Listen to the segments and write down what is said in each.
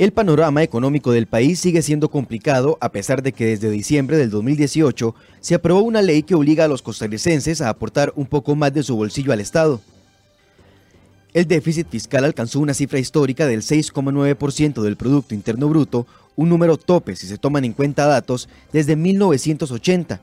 El panorama económico del país sigue siendo complicado a pesar de que desde diciembre del 2018 se aprobó una ley que obliga a los costarricenses a aportar un poco más de su bolsillo al Estado. El déficit fiscal alcanzó una cifra histórica del 6,9% del Producto Interno Bruto, un número tope si se toman en cuenta datos desde 1980.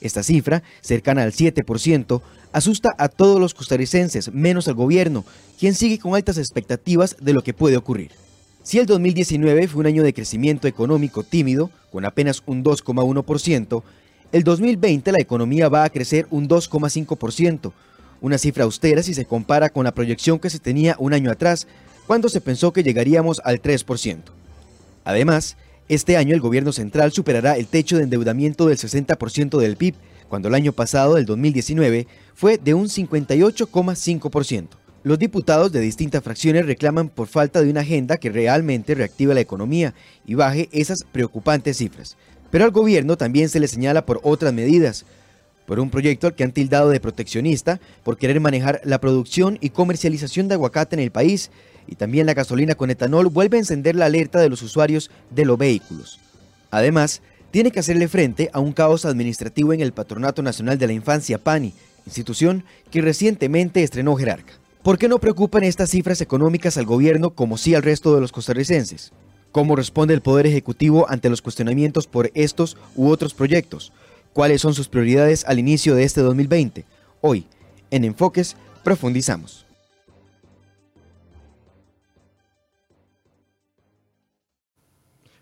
Esta cifra, cercana al 7%, asusta a todos los costarricenses, menos al gobierno, quien sigue con altas expectativas de lo que puede ocurrir. Si el 2019 fue un año de crecimiento económico tímido, con apenas un 2,1%, el 2020 la economía va a crecer un 2,5%, una cifra austera si se compara con la proyección que se tenía un año atrás, cuando se pensó que llegaríamos al 3%. Además, este año el gobierno central superará el techo de endeudamiento del 60% del PIB, cuando el año pasado, el 2019, fue de un 58,5%. Los diputados de distintas fracciones reclaman por falta de una agenda que realmente reactive la economía y baje esas preocupantes cifras. Pero al gobierno también se le señala por otras medidas, por un proyecto al que han tildado de proteccionista por querer manejar la producción y comercialización de aguacate en el país, y también la gasolina con etanol vuelve a encender la alerta de los usuarios de los vehículos. Además, tiene que hacerle frente a un caos administrativo en el Patronato Nacional de la Infancia PANI, institución que recientemente estrenó Jerarca. ¿Por qué no preocupan estas cifras económicas al gobierno como sí al resto de los costarricenses? ¿Cómo responde el Poder Ejecutivo ante los cuestionamientos por estos u otros proyectos? ¿Cuáles son sus prioridades al inicio de este 2020? Hoy, en Enfoques, profundizamos.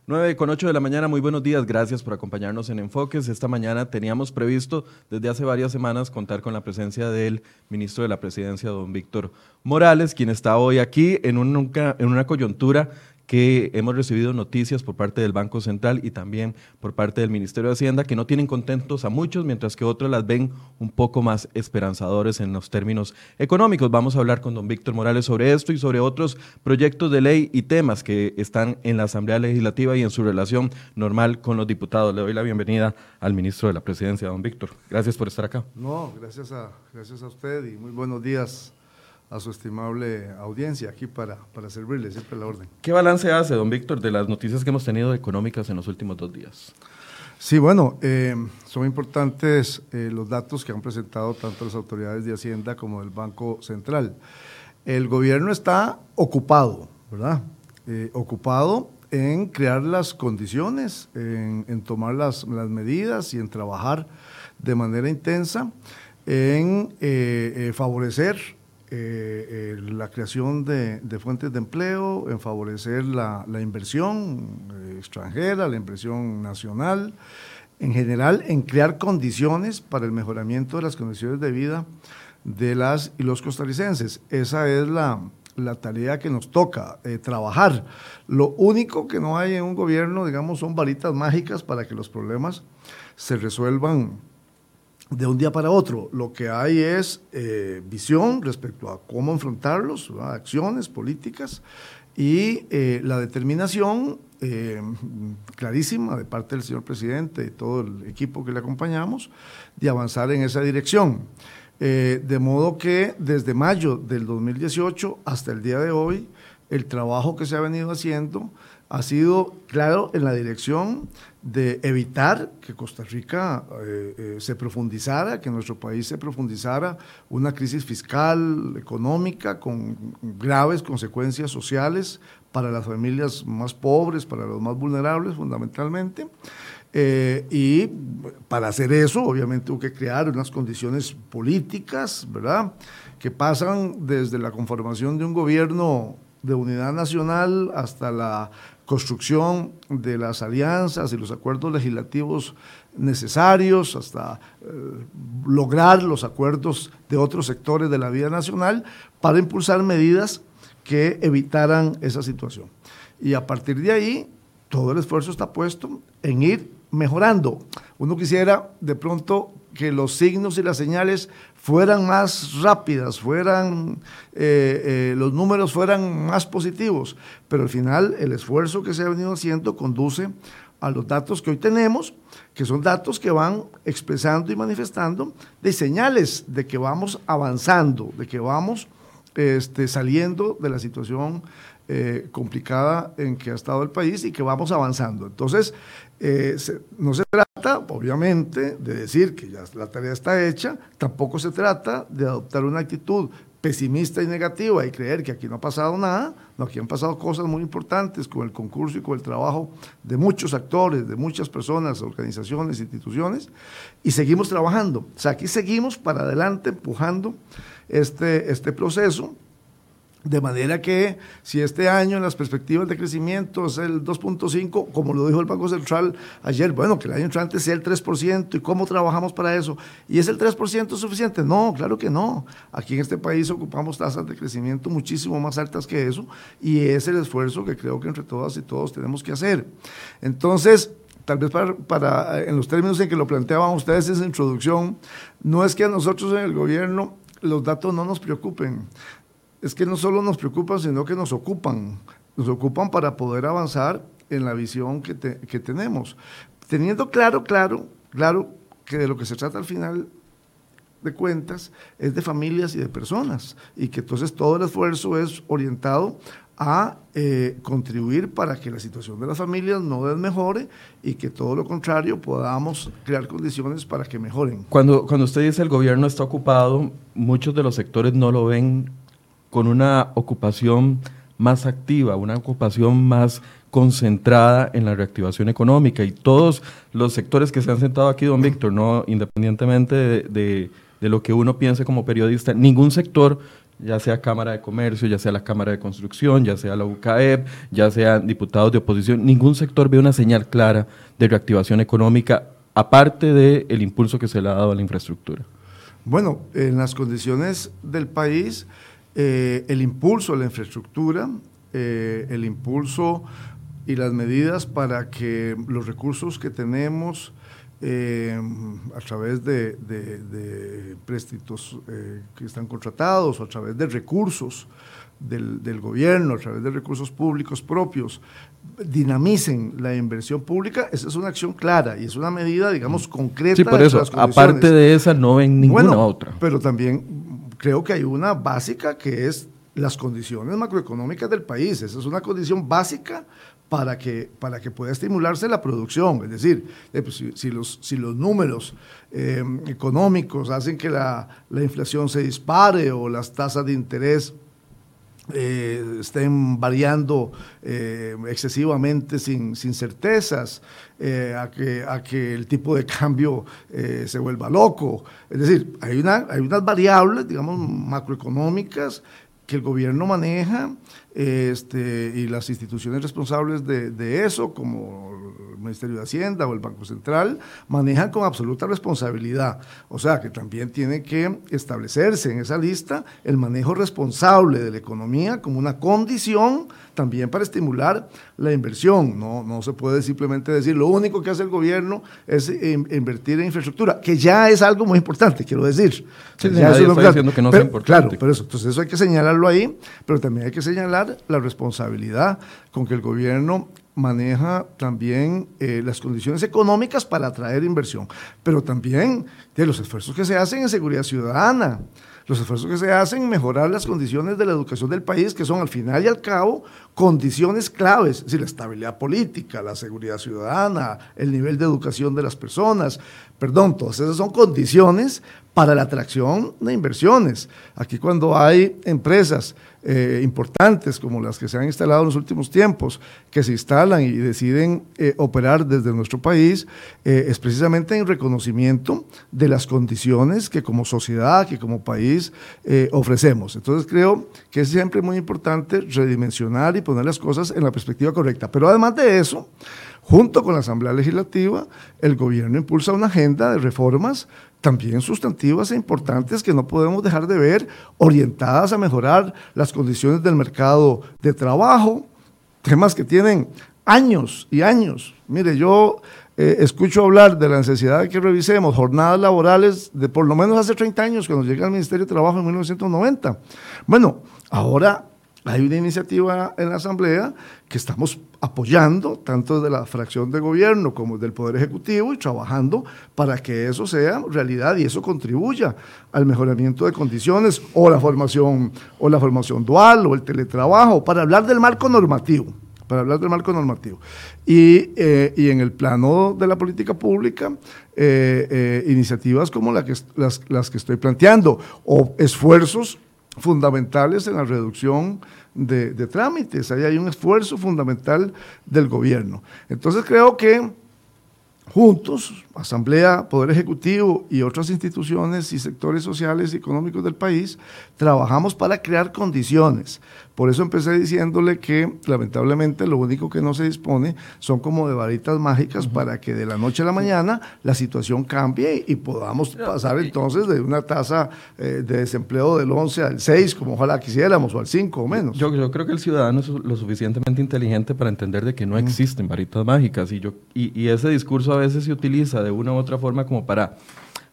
9 con 8 de la mañana, muy buenos días, gracias por acompañarnos en Enfoques. Esta mañana teníamos previsto desde hace varias semanas contar con la presencia del ministro de la Presidencia, don Víctor Morales, quien está hoy aquí en, en una coyuntura que hemos recibido noticias por parte del Banco Central y también por parte del Ministerio de Hacienda que no tienen contentos a muchos, mientras que otros las ven un poco más esperanzadores en los términos económicos. Vamos a hablar con don Víctor Morales sobre esto y sobre otros proyectos de ley y temas que están en la Asamblea Legislativa y en su relación normal con los diputados. Le doy la bienvenida al ministro de la Presidencia, don Víctor. Gracias por estar acá. No, gracias a, gracias a usted y muy buenos días a su estimable audiencia aquí para, para servirle, siempre la orden. ¿Qué balance hace, don Víctor, de las noticias que hemos tenido económicas en los últimos dos días? Sí, bueno, eh, son importantes eh, los datos que han presentado tanto las autoridades de Hacienda como del Banco Central. El gobierno está ocupado, ¿verdad? Eh, ocupado en crear las condiciones, en, en tomar las, las, medidas y en trabajar de manera intensa en favorecer eh, eh, la creación de, fuentes de empleo, en favorecer la, inversión eh, extranjera, la inversión nacional, en general en crear condiciones para el mejoramiento de las condiciones de vida de las y los costarricenses. Esa es la, tarea que nos toca, trabajar. Lo único que no hay en un gobierno, digamos, son varitas mágicas para que los problemas se resuelvan de un día para otro. Lo que hay es eh, visión respecto a cómo enfrentarlos, acciones políticas y eh, la determinación eh, clarísima de parte del señor presidente y todo el equipo que le acompañamos de avanzar en esa dirección. de modo que desde mayo del 2018 hasta el día de hoy, el trabajo que se ha venido haciendo ha sido, claro, en la dirección de evitar que Costa Rica eh, eh, se profundizara, que nuestro país se profundizara una crisis fiscal, económica, con graves consecuencias sociales para las familias más pobres, para los más vulnerables fundamentalmente. Eh, y para hacer eso, obviamente, hubo que crear unas condiciones políticas, ¿verdad?, que pasan desde la conformación de un gobierno de unidad nacional hasta la construcción de las alianzas y los acuerdos legislativos necesarios, hasta eh, lograr los acuerdos de otros sectores de la vida nacional para impulsar medidas que evitaran esa situación. Y a partir de ahí, todo el esfuerzo está puesto en ir mejorando. Uno quisiera de pronto que los signos y las señales fueran más rápidas, fueran, eh, eh, los números fueran más positivos, pero al final el esfuerzo que se ha venido haciendo conduce a los datos que hoy tenemos, que son datos que van expresando y manifestando de señales de que vamos avanzando, de que vamos este, saliendo de la situación eh, complicada en que ha estado el país y que vamos avanzando. Entonces, eh, no se trata, obviamente, de decir que ya la tarea está hecha, tampoco se trata de adoptar una actitud pesimista y negativa y creer que aquí no ha pasado nada, no, aquí han pasado cosas muy importantes con el concurso y con el trabajo de muchos actores, de muchas personas, organizaciones, instituciones, y seguimos trabajando. O sea, aquí seguimos para adelante empujando este, este proceso de manera que si este año las perspectivas de crecimiento es el 2.5, como lo dijo el Banco Central ayer, bueno, que el año entrante sea el 3%, ¿y cómo trabajamos para eso? ¿Y es el 3% suficiente? No, claro que no. Aquí en este país ocupamos tasas de crecimiento muchísimo más altas que eso, y es el esfuerzo que creo que entre todas y todos tenemos que hacer. Entonces, tal vez para, para en los términos en que lo planteaban ustedes en esa introducción, no es que a nosotros en el gobierno los datos no nos preocupen es que no solo nos preocupan, sino que nos ocupan. Nos ocupan para poder avanzar en la visión que, tenemos. Teniendo claro, claro, claro que de lo que se trata al final de cuentas es de familias y de personas y que entonces todo el esfuerzo es orientado a eh, contribuir para que la situación de las familias no desmejore y que todo lo contrario podamos crear condiciones para que mejoren. Cuando, cuando usted dice el gobierno está ocupado, muchos de los sectores no lo ven con una ocupación más activa, una ocupación más concentrada en la reactivación económica y todos los sectores que se han sentado aquí, don Víctor, no independientemente de, lo que uno piense como periodista, ningún sector ya sea Cámara de Comercio, ya sea la Cámara de Construcción, ya sea la UCAEP, ya sean diputados de oposición, ningún sector ve una señal clara de reactivación económica, aparte del impulso que se le ha dado a la infraestructura. Bueno, en las condiciones del país, eh, el impulso a la infraestructura, eh, el impulso y las medidas para que los recursos que tenemos eh, a través de, de, préstitos que están contratados o a través de recursos del, del, gobierno, a través de recursos públicos propios, dinamicen la inversión pública, esa es una acción clara y es una medida, digamos, concreta. Sí, por eso, aparte de esa, no ven ninguna otra. Pero también creo que hay una básica que es las condiciones macroeconómicas del país. Esa es una condición básica para que, para que pueda estimularse la producción. Es decir, eh, pues, si, los, si los números eh, económicos hacen que la, la, inflación se dispare o las tasas de interés eh, estén variando eh, excesivamente sin, sin certezas, eh, a, que, a que el tipo de cambio se vuelva loco. Es decir, hay, una, hay unas variables, digamos, macroeconómicas que el gobierno maneja este, y las instituciones responsables de, de, eso, como el Ministerio de Hacienda o el Banco Central, manejan con absoluta responsabilidad. O sea, que también tiene que establecerse en esa lista el manejo responsable de la economía como una condición también para estimular la inversión. No, no se puede simplemente decir lo único que hace el gobierno es invertir en infraestructura, que ya es algo muy importante, quiero decir. Sí, ya nadie está diciendo que no sea importante. Claro, pero eso, entonces eso hay que señalarlo ahí, pero también hay que señalar la responsabilidad con que el gobierno maneja también eh, las condiciones económicas para atraer inversión, pero también de los esfuerzos que se hacen en seguridad ciudadana, los esfuerzos que se hacen en mejorar las condiciones de la educación del país, que son al final y al cabo condiciones claves, es decir, la estabilidad política, la seguridad ciudadana, el nivel de educación de las personas, perdón, todas esas son condiciones para la atracción de inversiones. Aquí cuando hay empresas eh, importantes como las que se han instalado en los últimos tiempos, que se instalan y deciden eh, operar desde nuestro país, eh, es precisamente en reconocimiento de las condiciones que como sociedad, que como país ofrecemos. Entonces creo que es siempre muy importante redimensionar y poner las cosas en la perspectiva correcta. Pero además de eso, junto con la Asamblea Legislativa, el gobierno impulsa una agenda de reformas también sustantivas e importantes que no podemos dejar de ver, orientadas a mejorar las condiciones del mercado de trabajo, temas que tienen años y años. Mire, yo eh, escucho hablar de la necesidad de que revisemos jornadas laborales de por lo menos hace 30 años, cuando llega al Ministerio de Trabajo en 1990. Bueno, ahora hay una iniciativa en la Asamblea que estamos apoyando, tanto de la fracción de gobierno como del Poder Ejecutivo, y trabajando para que eso sea realidad y eso contribuya al mejoramiento de condiciones o la formación, o la formación dual o el teletrabajo, para hablar del marco normativo para hablar del marco normativo. Y, eh, y, en el plano de la política pública, eh, eh, iniciativas como las, las, que estoy planteando, o esfuerzos fundamentales en la reducción de, trámites. Ahí hay un esfuerzo fundamental del gobierno. Entonces creo que juntos, Asamblea, Poder Ejecutivo y otras instituciones y sectores sociales y económicos del país, trabajamos para crear condiciones. Por eso empecé diciéndole que lamentablemente lo único que no se dispone son como de varitas mágicas para que de la noche a la mañana la situación cambie y podamos pasar entonces de una tasa eh, de desempleo del 11 al 6, como ojalá quisiéramos, o al 5 o menos. Yo, yo, creo que el ciudadano es lo suficientemente inteligente para entender de que no existen varitas mágicas y, yo, y, y ese discurso a veces se utiliza de una u otra forma como para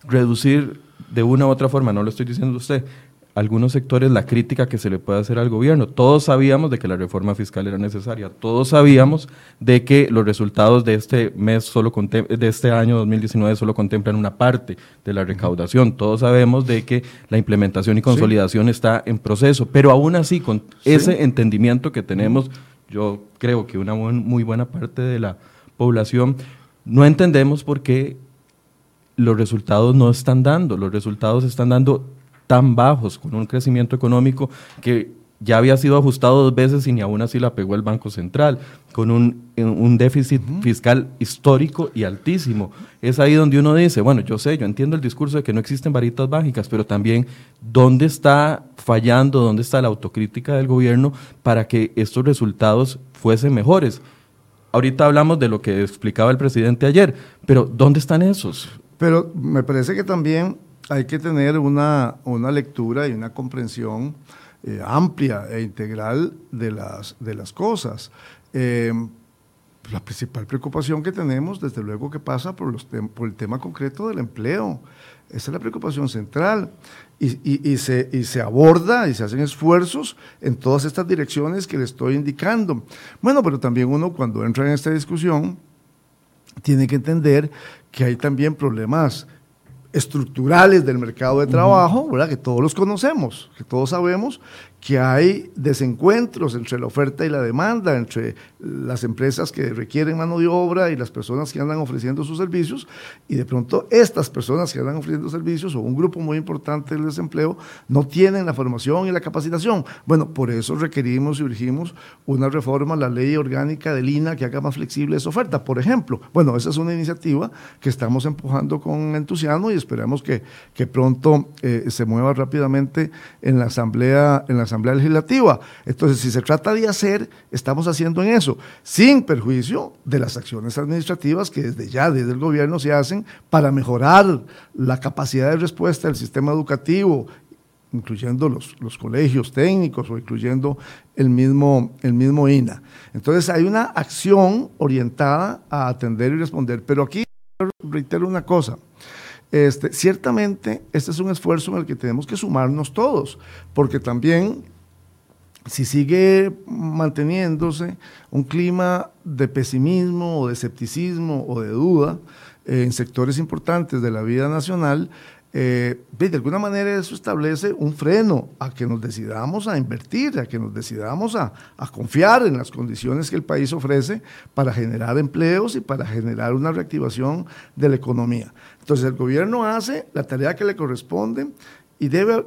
reducir de una u otra forma, no lo estoy diciendo usted, algunos sectores la crítica que se le puede hacer al gobierno. Todos sabíamos de que la reforma fiscal era necesaria, todos sabíamos de que los resultados de este mes solo de este año 2019 solo contemplan una parte de la recaudación. Todos sabemos de que la implementación y consolidación está en proceso, pero aún así con ese entendimiento que tenemos, yo creo que una muy buena parte de la población no entendemos por qué los resultados no están dando, los resultados están dando tan bajos, con un crecimiento económico que ya había sido ajustado dos veces y ni aún así la pegó el Banco Central, con un, un déficit fiscal histórico y altísimo. Es ahí donde uno dice, bueno, yo sé, yo entiendo el discurso de que no existen varitas mágicas, pero también dónde está fallando, dónde está la autocrítica del gobierno para que estos resultados fuesen mejores. Ahorita hablamos de lo que explicaba el presidente ayer, pero ¿dónde están esos? Pero me parece que también hay que tener una, una lectura y una comprensión eh, amplia e integral de las, de las cosas. Eh, la principal preocupación que tenemos, desde luego, que pasa por, los por el tema concreto del empleo. Esa es la preocupación central. Y, y, y, se, y se aborda y se hacen esfuerzos en todas estas direcciones que le estoy indicando. Bueno, pero también uno cuando entra en esta discusión tiene que entender que hay también problemas estructurales del mercado de trabajo, ¿verdad? que todos los conocemos, que todos sabemos que hay desencuentros entre la oferta y la demanda, entre las empresas que requieren mano de obra y las personas que andan ofreciendo sus servicios, y de pronto estas personas que andan ofreciendo servicios, o un grupo muy importante del desempleo, no tienen la formación y la capacitación. Bueno, por eso requerimos y urgimos una reforma a la ley orgánica del INA que haga más flexible esa oferta, por ejemplo. Bueno, esa es una iniciativa que estamos empujando con entusiasmo y esperamos que, que pronto eh, se mueva rápidamente en la Asamblea, en la Asamblea Legislativa. Entonces, si se trata de hacer, estamos haciendo en eso, sin perjuicio de las acciones administrativas que desde ya, desde el gobierno, se hacen para mejorar la capacidad de respuesta del sistema educativo, incluyendo los, los colegios técnicos o incluyendo el mismo, el mismo INA. Entonces, hay una acción orientada a atender y responder. Pero aquí reitero una cosa. Este, ciertamente, este es un esfuerzo en el que tenemos que sumarnos todos, porque también si sigue manteniéndose un clima de pesimismo o de escepticismo o de duda en sectores importantes de la vida nacional, eh, de alguna manera eso establece un freno a que nos decidamos a invertir, a que nos decidamos a, a, confiar en las condiciones que el país ofrece para generar empleos y para generar una reactivación de la economía. Entonces el gobierno hace la tarea que le corresponde y debe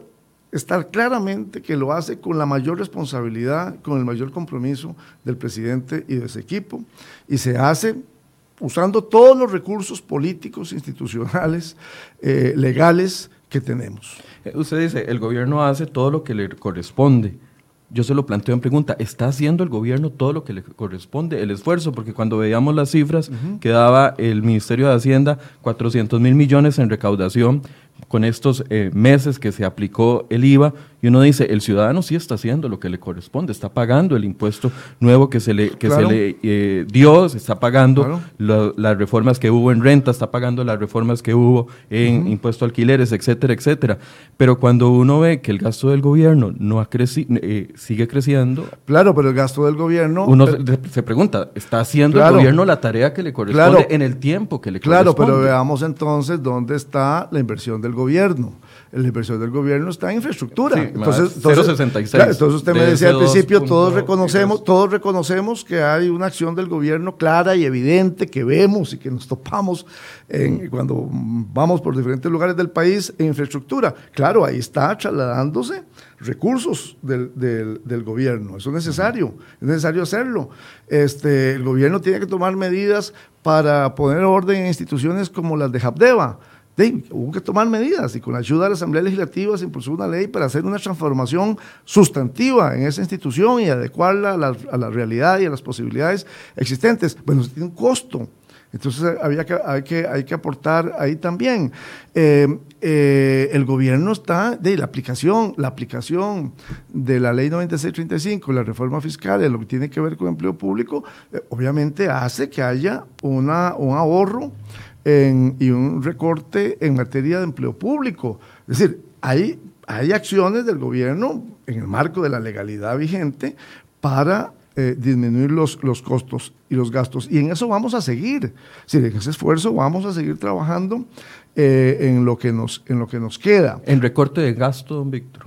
estar claramente que lo hace con la mayor responsabilidad, con el mayor compromiso del presidente y de ese equipo, y se hace usando todos los recursos políticos, institucionales, eh, legales que tenemos. Eh, usted dice, el gobierno hace todo lo que le corresponde yo se lo planteo en pregunta, ¿está haciendo el gobierno todo lo que le corresponde, el esfuerzo? Porque cuando veíamos las cifras que daba el Ministerio de Hacienda, 400 mil millones en recaudación, con estos eh, meses que se aplicó el IVA y uno dice, el ciudadano sí está haciendo lo que le corresponde, está pagando el impuesto nuevo que se le, que se le eh, dio, se está pagando las reformas que hubo en renta, está pagando las reformas que hubo en impuesto a alquileres, etcétera, etcétera. Pero cuando uno ve que el gasto del gobierno no ha crecido, eh, sigue creciendo. Claro, pero el gasto del gobierno. Uno se pregunta, ¿está haciendo el gobierno la tarea que le corresponde en el tiempo que le corresponde? Claro, pero veamos entonces dónde está la inversión del gobierno la inversión del gobierno está en infraestructura. entonces, entonces, entonces usted me decía al principio, todos reconocemos, todos reconocemos que hay una acción del gobierno clara y evidente que vemos y que nos topamos en, cuando vamos por diferentes lugares del país en infraestructura. Claro, ahí está trasladándose recursos del, del, gobierno. Eso es necesario, es necesario hacerlo. Este, el gobierno tiene que tomar medidas para poner orden en instituciones como las de Habdeba hubo que tomar medidas y con la ayuda de la Asamblea Legislativa se impulsó una ley para hacer una transformación sustantiva en esa institución y adecuarla a la, realidad y a las posibilidades existentes. Bueno, eso tiene un costo. Entonces hay, que, aportar ahí también. Eh, eh, el gobierno está de la aplicación, la aplicación de la ley 9635, la reforma fiscal, de lo que tiene que ver con empleo público, eh, obviamente hace que haya un ahorro y un recorte en materia de empleo público. Es decir, hay, hay acciones del gobierno en el marco de la legalidad vigente para eh, disminuir los, los costos y los gastos. Y en eso vamos a seguir. En ese esfuerzo vamos a seguir trabajando eh, en, lo que nos, en lo que nos queda. En recorte de gasto, don Víctor.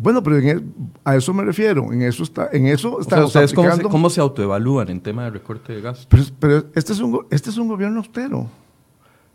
Bueno, pero e, a eso me refiero, en eso está, en eso estamos ¿ustedes cómo se, cómo se, autoevalúan en tema de recorte de gasto? Pero, pero, este, es un, este es un gobierno austero.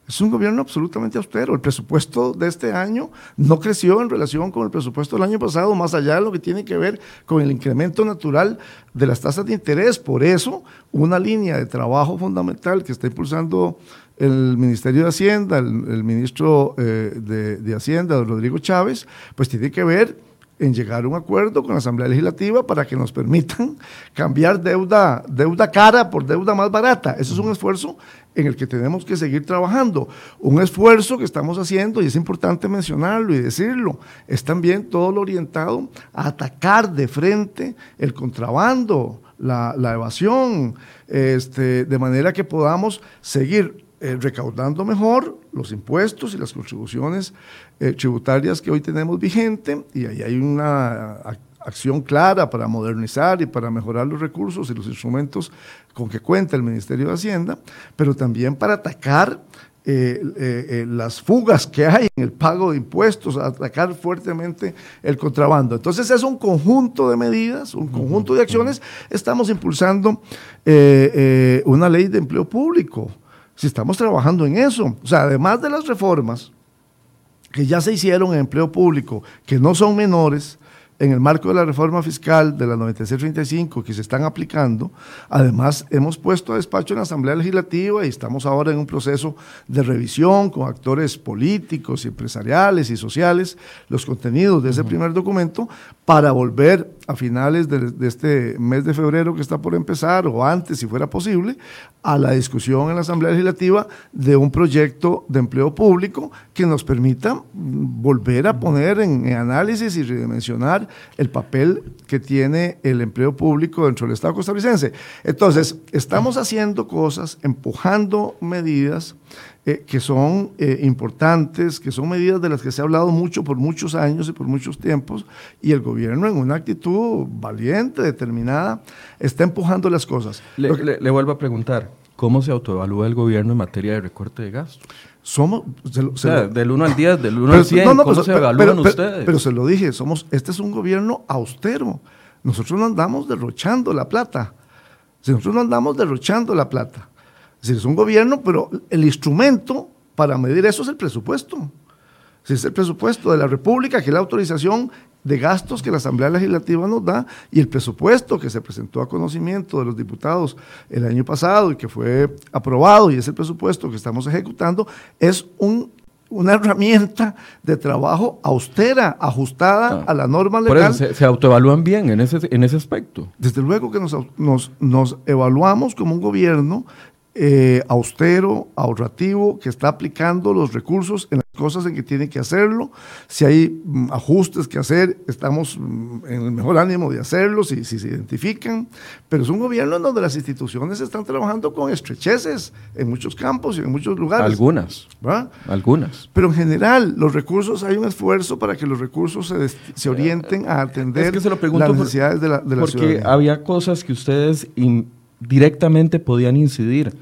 Es un gobierno absolutamente austero. El presupuesto de este año no creció en relación con el presupuesto del año pasado, más allá de lo que tiene que ver con el incremento natural de las tasas de interés. Por eso, una línea de trabajo fundamental que está impulsando el Ministerio de Hacienda, el, ministro eh, de, de Hacienda, Rodrigo Chávez, pues tiene que ver en llegar a un acuerdo con la Asamblea Legislativa para que nos permitan cambiar deuda, deuda cara por deuda más barata. Eso es un esfuerzo en el que tenemos que seguir trabajando. Un esfuerzo que estamos haciendo, y es importante mencionarlo y decirlo, es también todo lo orientado a atacar de frente el contrabando, la, evasión, este, de manera que podamos seguir eh, recaudando mejor los impuestos y las contribuciones eh, tributarias que hoy tenemos vigente y ahí hay una acción clara para modernizar y para mejorar los recursos y los instrumentos con que cuenta el Ministerio de Hacienda, pero también para atacar eh, eh, las fugas que hay en el pago de impuestos, atacar fuertemente el contrabando. Entonces es un conjunto de medidas, un conjunto de acciones. Estamos impulsando una ley de empleo público. Si estamos trabajando en eso, o sea, además de las reformas que ya se hicieron en empleo público, que no son menores, en el marco de la reforma fiscal de la 9635 que se están aplicando, además hemos puesto a despacho en la Asamblea Legislativa y estamos ahora en un proceso de revisión con actores políticos, empresariales y sociales, los contenidos de ese primer documento, para volver a finales de, este mes de febrero que está por empezar, o antes si fuera posible, a la discusión en la Asamblea Legislativa de un proyecto de empleo público que nos permita volver a poner en análisis y redimensionar el papel que tiene el empleo público dentro del Estado costarricense. Entonces, estamos haciendo cosas, empujando medidas eh, que son eh, importantes, que son medidas de las que se ha hablado mucho por muchos años y por muchos tiempos, y el gobierno en una actitud valiente, determinada, está empujando las cosas. Le, vuelvo a preguntar, ¿cómo se autoevalúa el gobierno en materia de recorte de gastos? Somos, del 1 al 10, del 1 al 100, ¿cómo pues, se evalúan ustedes? Pero, se lo dije, somos, este es un gobierno austero. Nosotros no andamos derrochando la plata. Nosotros no andamos derrochando la plata. Es decir, es un gobierno, pero el instrumento para medir eso es el presupuesto. Es el presupuesto de la República, que es la autorización de gastos que la Asamblea Legislativa nos da y el presupuesto que se presentó a conocimiento de los diputados el año pasado y que fue aprobado y es el presupuesto que estamos ejecutando, es un una herramienta de trabajo austera, ajustada ah. a la norma legal. Por eso se, autoevalúan bien en ese, en ese aspecto. Desde luego que nos, nos, nos evaluamos como un gobierno eh, austero, ahorrativo, que está aplicando los recursos en las cosas en que tiene que hacerlo, si hay mm, ajustes que hacer, estamos mm, en el mejor ánimo de hacerlo, si, si, se identifican, pero es un gobierno en donde las instituciones están trabajando con estrecheces en muchos campos y en muchos lugares. Algunas. ¿verdad? Algunas. Pero en general, los recursos, hay un esfuerzo para que los recursos se, se orienten a atender es que se lo pregunto las necesidades de la, de la porque ciudadanía. había cosas que ustedes directamente podían incidir.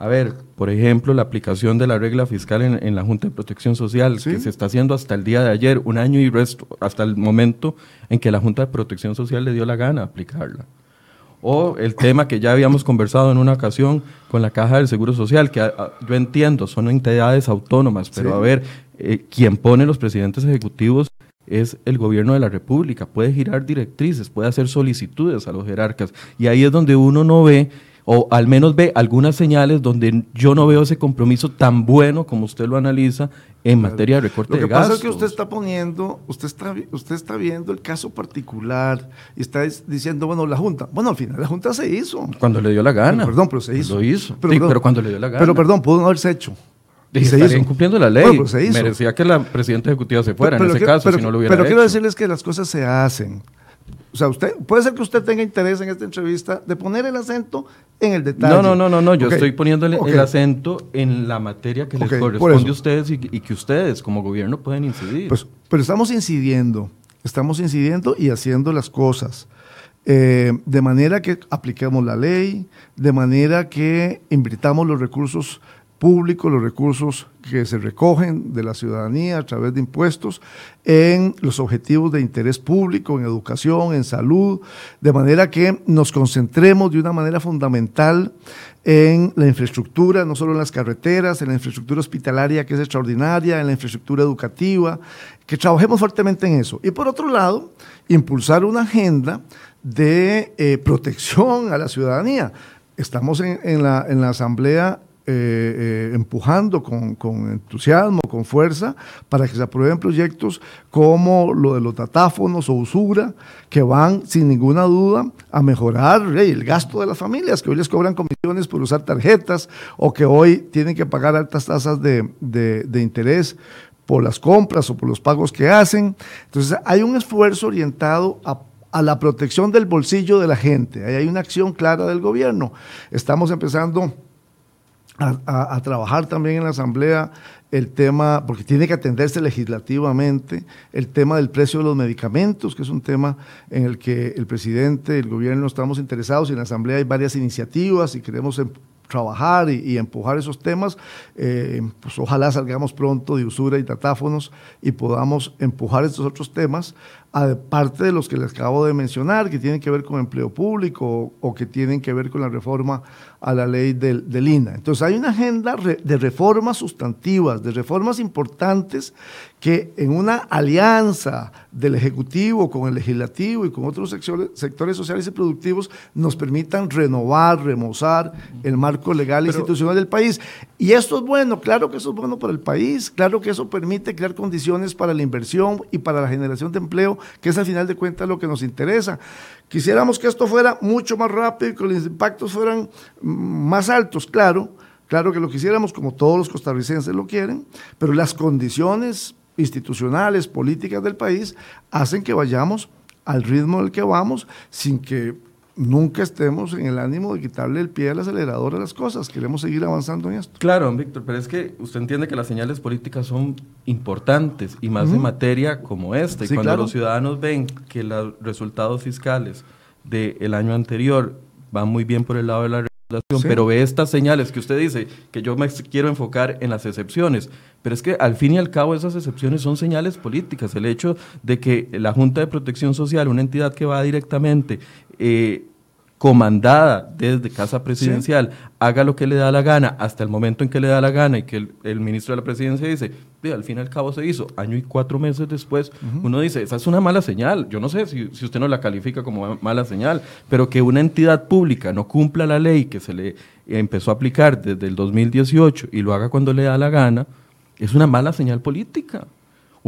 A ver, por ejemplo, la aplicación de la regla fiscal en, en la Junta de Protección Social, Sí. que se está haciendo hasta el día de ayer, un año y resto, hasta el momento en que la Junta de Protección Social le dio la gana aplicarla. O el tema que ya habíamos conversado en una ocasión con la Caja del Seguro Social, que a- a- yo entiendo, son entidades autónomas, pero Sí. a ver, eh, quien pone los presidentes ejecutivos es el gobierno de la República, puede girar directrices, puede hacer solicitudes a los jerarcas, y ahí es donde uno no ve, o al menos ve algunas señales donde yo no veo ese compromiso tan bueno como usted lo analiza en materia de recorte Lo que de pasa gastos. es que usted está poniendo, usted está, usted está viendo el caso particular y está diciendo, bueno, la Junta. Bueno, al final la Junta se hizo. Cuando le dio la gana. Pero, perdón, pero se hizo. Lo hizo. Pero, Sí, perdón. pero cuando le dio la gana. Pero perdón, pudo no haberse hecho. Y Y se hizo. incumpliendo la ley. Bueno, pero se hizo. Merecía que la presidenta ejecutiva se fuera Pero en ese quiero- caso, pero- si no lo hubiera Pero quiero decirles que las cosas se hacen. O sea, usted puede ser que usted tenga interés en esta entrevista de poner el acento en el detalle. No, no, no, no, no. Yo estoy poniendo el, acento en la materia que Ok, les corresponde a ustedes y, y que ustedes como gobierno pueden incidir. Pues, pero estamos incidiendo, estamos incidiendo y haciendo las cosas. eh, de manera que apliquemos la ley, de manera que invirtamos los recursos públicos, los recursos que se recogen de la ciudadanía a través de impuestos en los objetivos de interés público, en educación, en salud, de manera que nos concentremos de una manera fundamental en la infraestructura, no solo en las carreteras, en la infraestructura hospitalaria que es extraordinaria, en la infraestructura educativa, que trabajemos fuertemente en eso. Y por otro lado, impulsar una agenda de eh, protección a la ciudadanía. Estamos en, la, en la Asamblea eh, eh, empujando con, entusiasmo, con fuerza, para que se aprueben proyectos como lo de los datáfonos o usura, que van sin ninguna duda a mejorar eh, el gasto de las familias, que hoy les cobran comisiones por usar tarjetas o que hoy tienen que pagar altas tasas de interés por las compras o por los pagos que hacen. Entonces hay un esfuerzo orientado a a la protección del bolsillo de la gente. Ahí hay una acción clara del gobierno. Estamos empezando a, trabajar también en la Asamblea el tema, porque tiene que atenderse legislativamente, el tema del precio de los medicamentos, que es un tema en el que el presidente, el gobierno estamos interesados y en la Asamblea hay varias iniciativas y queremos em trabajar y, empujar esos temas, eh, pues ojalá salgamos pronto de usura y datáfonos y podamos empujar estos otros temas, aparte de los que les acabo de mencionar, que tienen que ver con empleo público o, o que tienen que ver con la reforma a la ley del, del INA. Entonces hay una agenda re, de reformas sustantivas, de reformas importantes que en una alianza del Ejecutivo con el Legislativo y con otros sectores, sectores sociales y productivos nos permitan renovar, remozar el marco legal e institucional del país. Y esto es bueno, claro que eso es bueno para el país, claro que eso permite crear condiciones para la inversión y para la generación de empleo, que es al final de cuentas lo que nos interesa. Quisiéramos que esto fuera mucho más rápido y que los impactos fueran más altos, claro, claro que lo quisiéramos como todos los costarricenses lo quieren, pero las condiciones institucionales, políticas del país hacen que vayamos al ritmo del que vamos sin que nunca estemos en el ánimo de quitarle el pie al acelerador a las cosas. Queremos seguir avanzando en esto. Claro, Víctor, pero es que usted entiende que las señales políticas son importantes y más uh -huh. en materia como esta. Y sí, cuando claro. los ciudadanos ven que los resultados fiscales del año anterior van muy bien por el lado de la Sí. pero ve estas señales que usted dice, que yo me quiero enfocar en las excepciones, pero es que al fin y al cabo esas excepciones son señales políticas, el hecho de que la Junta de Protección Social, una entidad que va directamente eh, comandada desde Casa Presidencial, sí. haga lo que le da la gana hasta el momento en que le da la gana y que el, el ministro de la Presidencia dice, al fin y al cabo se hizo, año y cuatro meses después, uh -huh. uno dice, esa es una mala señal, yo no sé si, si, usted no la califica como mala señal, pero que una entidad pública no cumpla la ley que se le empezó a aplicar desde el 2018 y lo haga cuando le da la gana, es una mala señal política.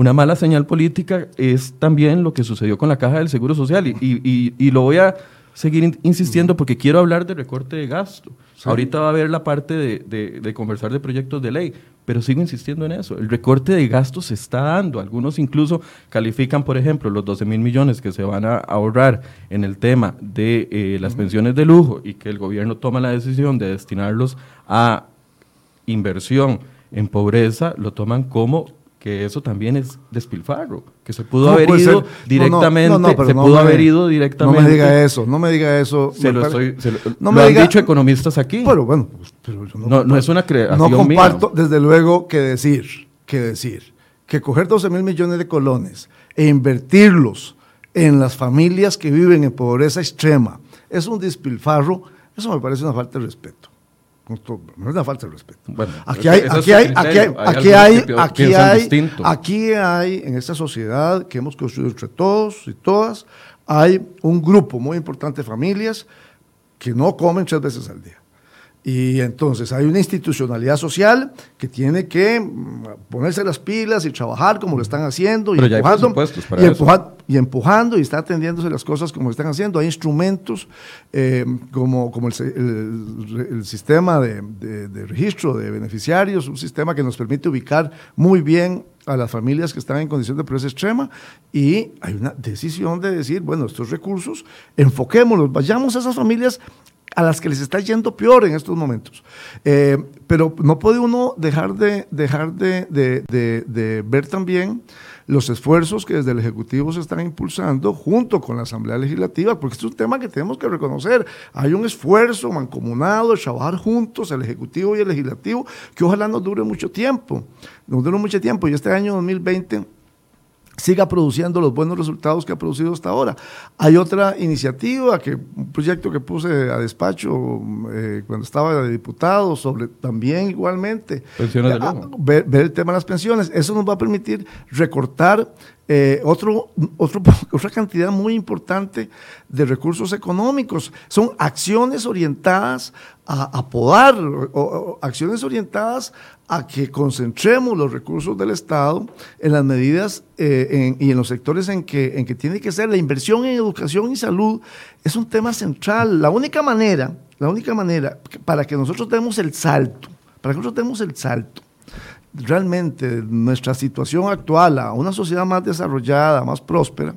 Una mala señal política es también lo que sucedió con la Caja del Seguro Social y, y, y, y lo voy a seguir insistiendo porque quiero hablar de recorte de gasto. Sí. Ahorita va a haber la parte de, de, de, conversar de proyectos de ley, pero sigo insistiendo en eso. El recorte de gastos se está dando. Algunos incluso califican, por ejemplo, los 12 mil millones que se van a ahorrar en el tema de eh, las pensiones de lujo y que el gobierno toma la decisión de destinarlos a inversión en pobreza, lo toman como que eso también es despilfarro, que se pudo haber ido directamente, se pudo haber ido directamente. No me diga eso, no me diga eso. Se lo, estoy, no me han dicho economistas aquí. Pero bueno, no, no, es una creación No comparto, desde luego, que decir, que decir, que coger 12 mil millones de colones e invertirlos en las familias que viven en pobreza extrema es un despilfarro, eso me parece una falta de respeto no es una falta de respeto. aquí hay, aquí hay, aquí hay, aquí hay, aquí hay, aquí hay, en esta sociedad que hemos construido entre todos y todas, hay un grupo muy importante de familias que no comen tres veces al día. Y entonces hay una institucionalidad social que tiene que mm, ponerse las pilas y trabajar como lo están haciendo y empujando, y, empujando, y está atendiéndose las cosas como lo están haciendo. Hay instrumentos eh, como, como el, sistema de, de, registro de beneficiarios, un sistema que nos permite ubicar muy bien a las familias que están en condición de pobreza extrema y hay una decisión de decir, bueno, estos recursos, enfoquémoslos, vayamos a esas familias a las que les está yendo peor en estos momentos. Eh, pero no puede uno dejar, de, dejar de, de, ver también los esfuerzos que desde el Ejecutivo se están impulsando junto con la Asamblea Legislativa, porque es un tema que tenemos que reconocer. Hay un esfuerzo mancomunado de trabajar juntos, el Ejecutivo y el Legislativo, que ojalá nos dure mucho tiempo. Nos dure mucho tiempo y este año 2020 siga produciendo los buenos resultados que ha producido hasta ahora. Hay otra iniciativa, que, un proyecto que puse a despacho eh, cuando estaba de diputado, sobre también igualmente ver, ver, el tema de las pensiones. Eso nos va a permitir recortar eh, otro, otro, otra cantidad muy importante de recursos económicos. Son acciones orientadas a apodar, o, acciones orientadas a que concentremos los recursos del Estado en las medidas eh, y en los sectores en que, en que tiene que ser la inversión en educación y salud. Es un tema central. La única manera, la única manera para que nosotros demos el salto, para que nosotros demos el salto realmente nuestra situación actual a una sociedad más desarrollada, más próspera,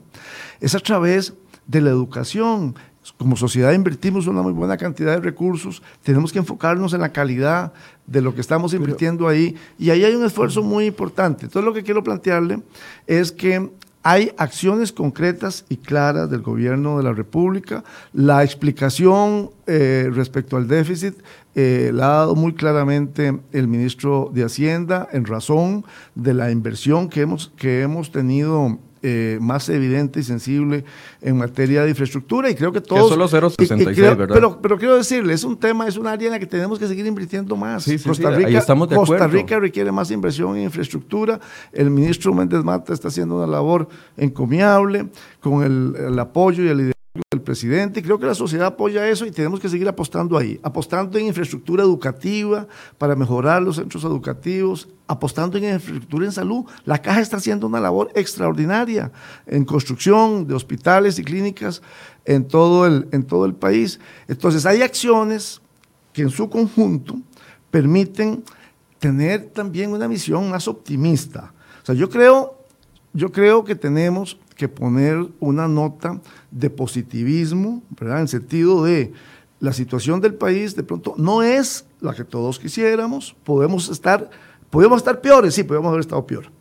es a través de la educación. Como sociedad invertimos una muy buena cantidad de recursos, tenemos que enfocarnos en la calidad de lo que estamos invirtiendo ahí y ahí hay un esfuerzo muy importante. Entonces lo que quiero plantearle es que hay acciones concretas y claras del gobierno de la República. La explicación eh, respecto al déficit eh, la ha dado muy claramente el ministro de Hacienda en razón de la inversión que hemos, que hemos tenido eh, más evidente y sensible en materia de infraestructura y creo que todos... Que solo 0,66, ¿verdad? Pero, pero quiero decirle, es un tema, es un área en la que tenemos que seguir invirtiendo más. Costa, Rica, estamos de Costa Rica requiere más inversión en infraestructura. El ministro Méndez Mata está haciendo una labor encomiable con el, el apoyo y el del presidente. Creo que la sociedad apoya eso y tenemos que seguir apostando ahí, apostando en infraestructura educativa para mejorar los centros educativos, apostando en infraestructura en salud. La caja está haciendo una labor extraordinaria en construcción de hospitales y clínicas en todo el, en todo el país. Entonces hay acciones que en su conjunto permiten tener también una visión más optimista. O sea, yo creo, yo creo que tenemos que poner una nota de positivismo, ¿verdad? En el sentido de la situación del país de pronto no es la que todos quisiéramos, podemos estar, podemos estar peores, sí, podemos haber estado peor.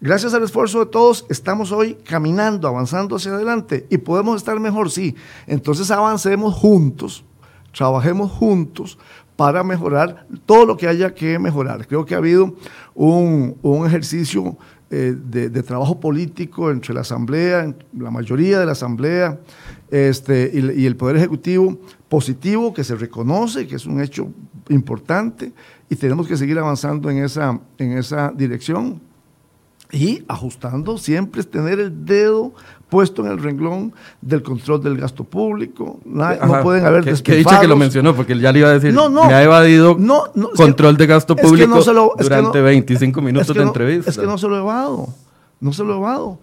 Gracias al esfuerzo de todos, estamos hoy caminando, avanzando hacia adelante y podemos estar mejor, sí. Entonces avancemos juntos, trabajemos juntos para mejorar todo lo que haya que mejorar. Creo que ha habido un, un ejercicio eh, de, trabajo político entre la Asamblea, la mayoría de la Asamblea este, y, el Poder Ejecutivo positivo, que se reconoce, que es un hecho importante, y tenemos que seguir avanzando en esa, en esa dirección y ajustando, siempre es tener el dedo puesto en el renglón del control del gasto público. No, pueden haber que, que dicho que lo mencionó, porque ya le iba a decir, no, no, me ha evadido no, control de gasto público durante 25 minutos de entrevista. Es que no se lo he evado, no se lo he evado.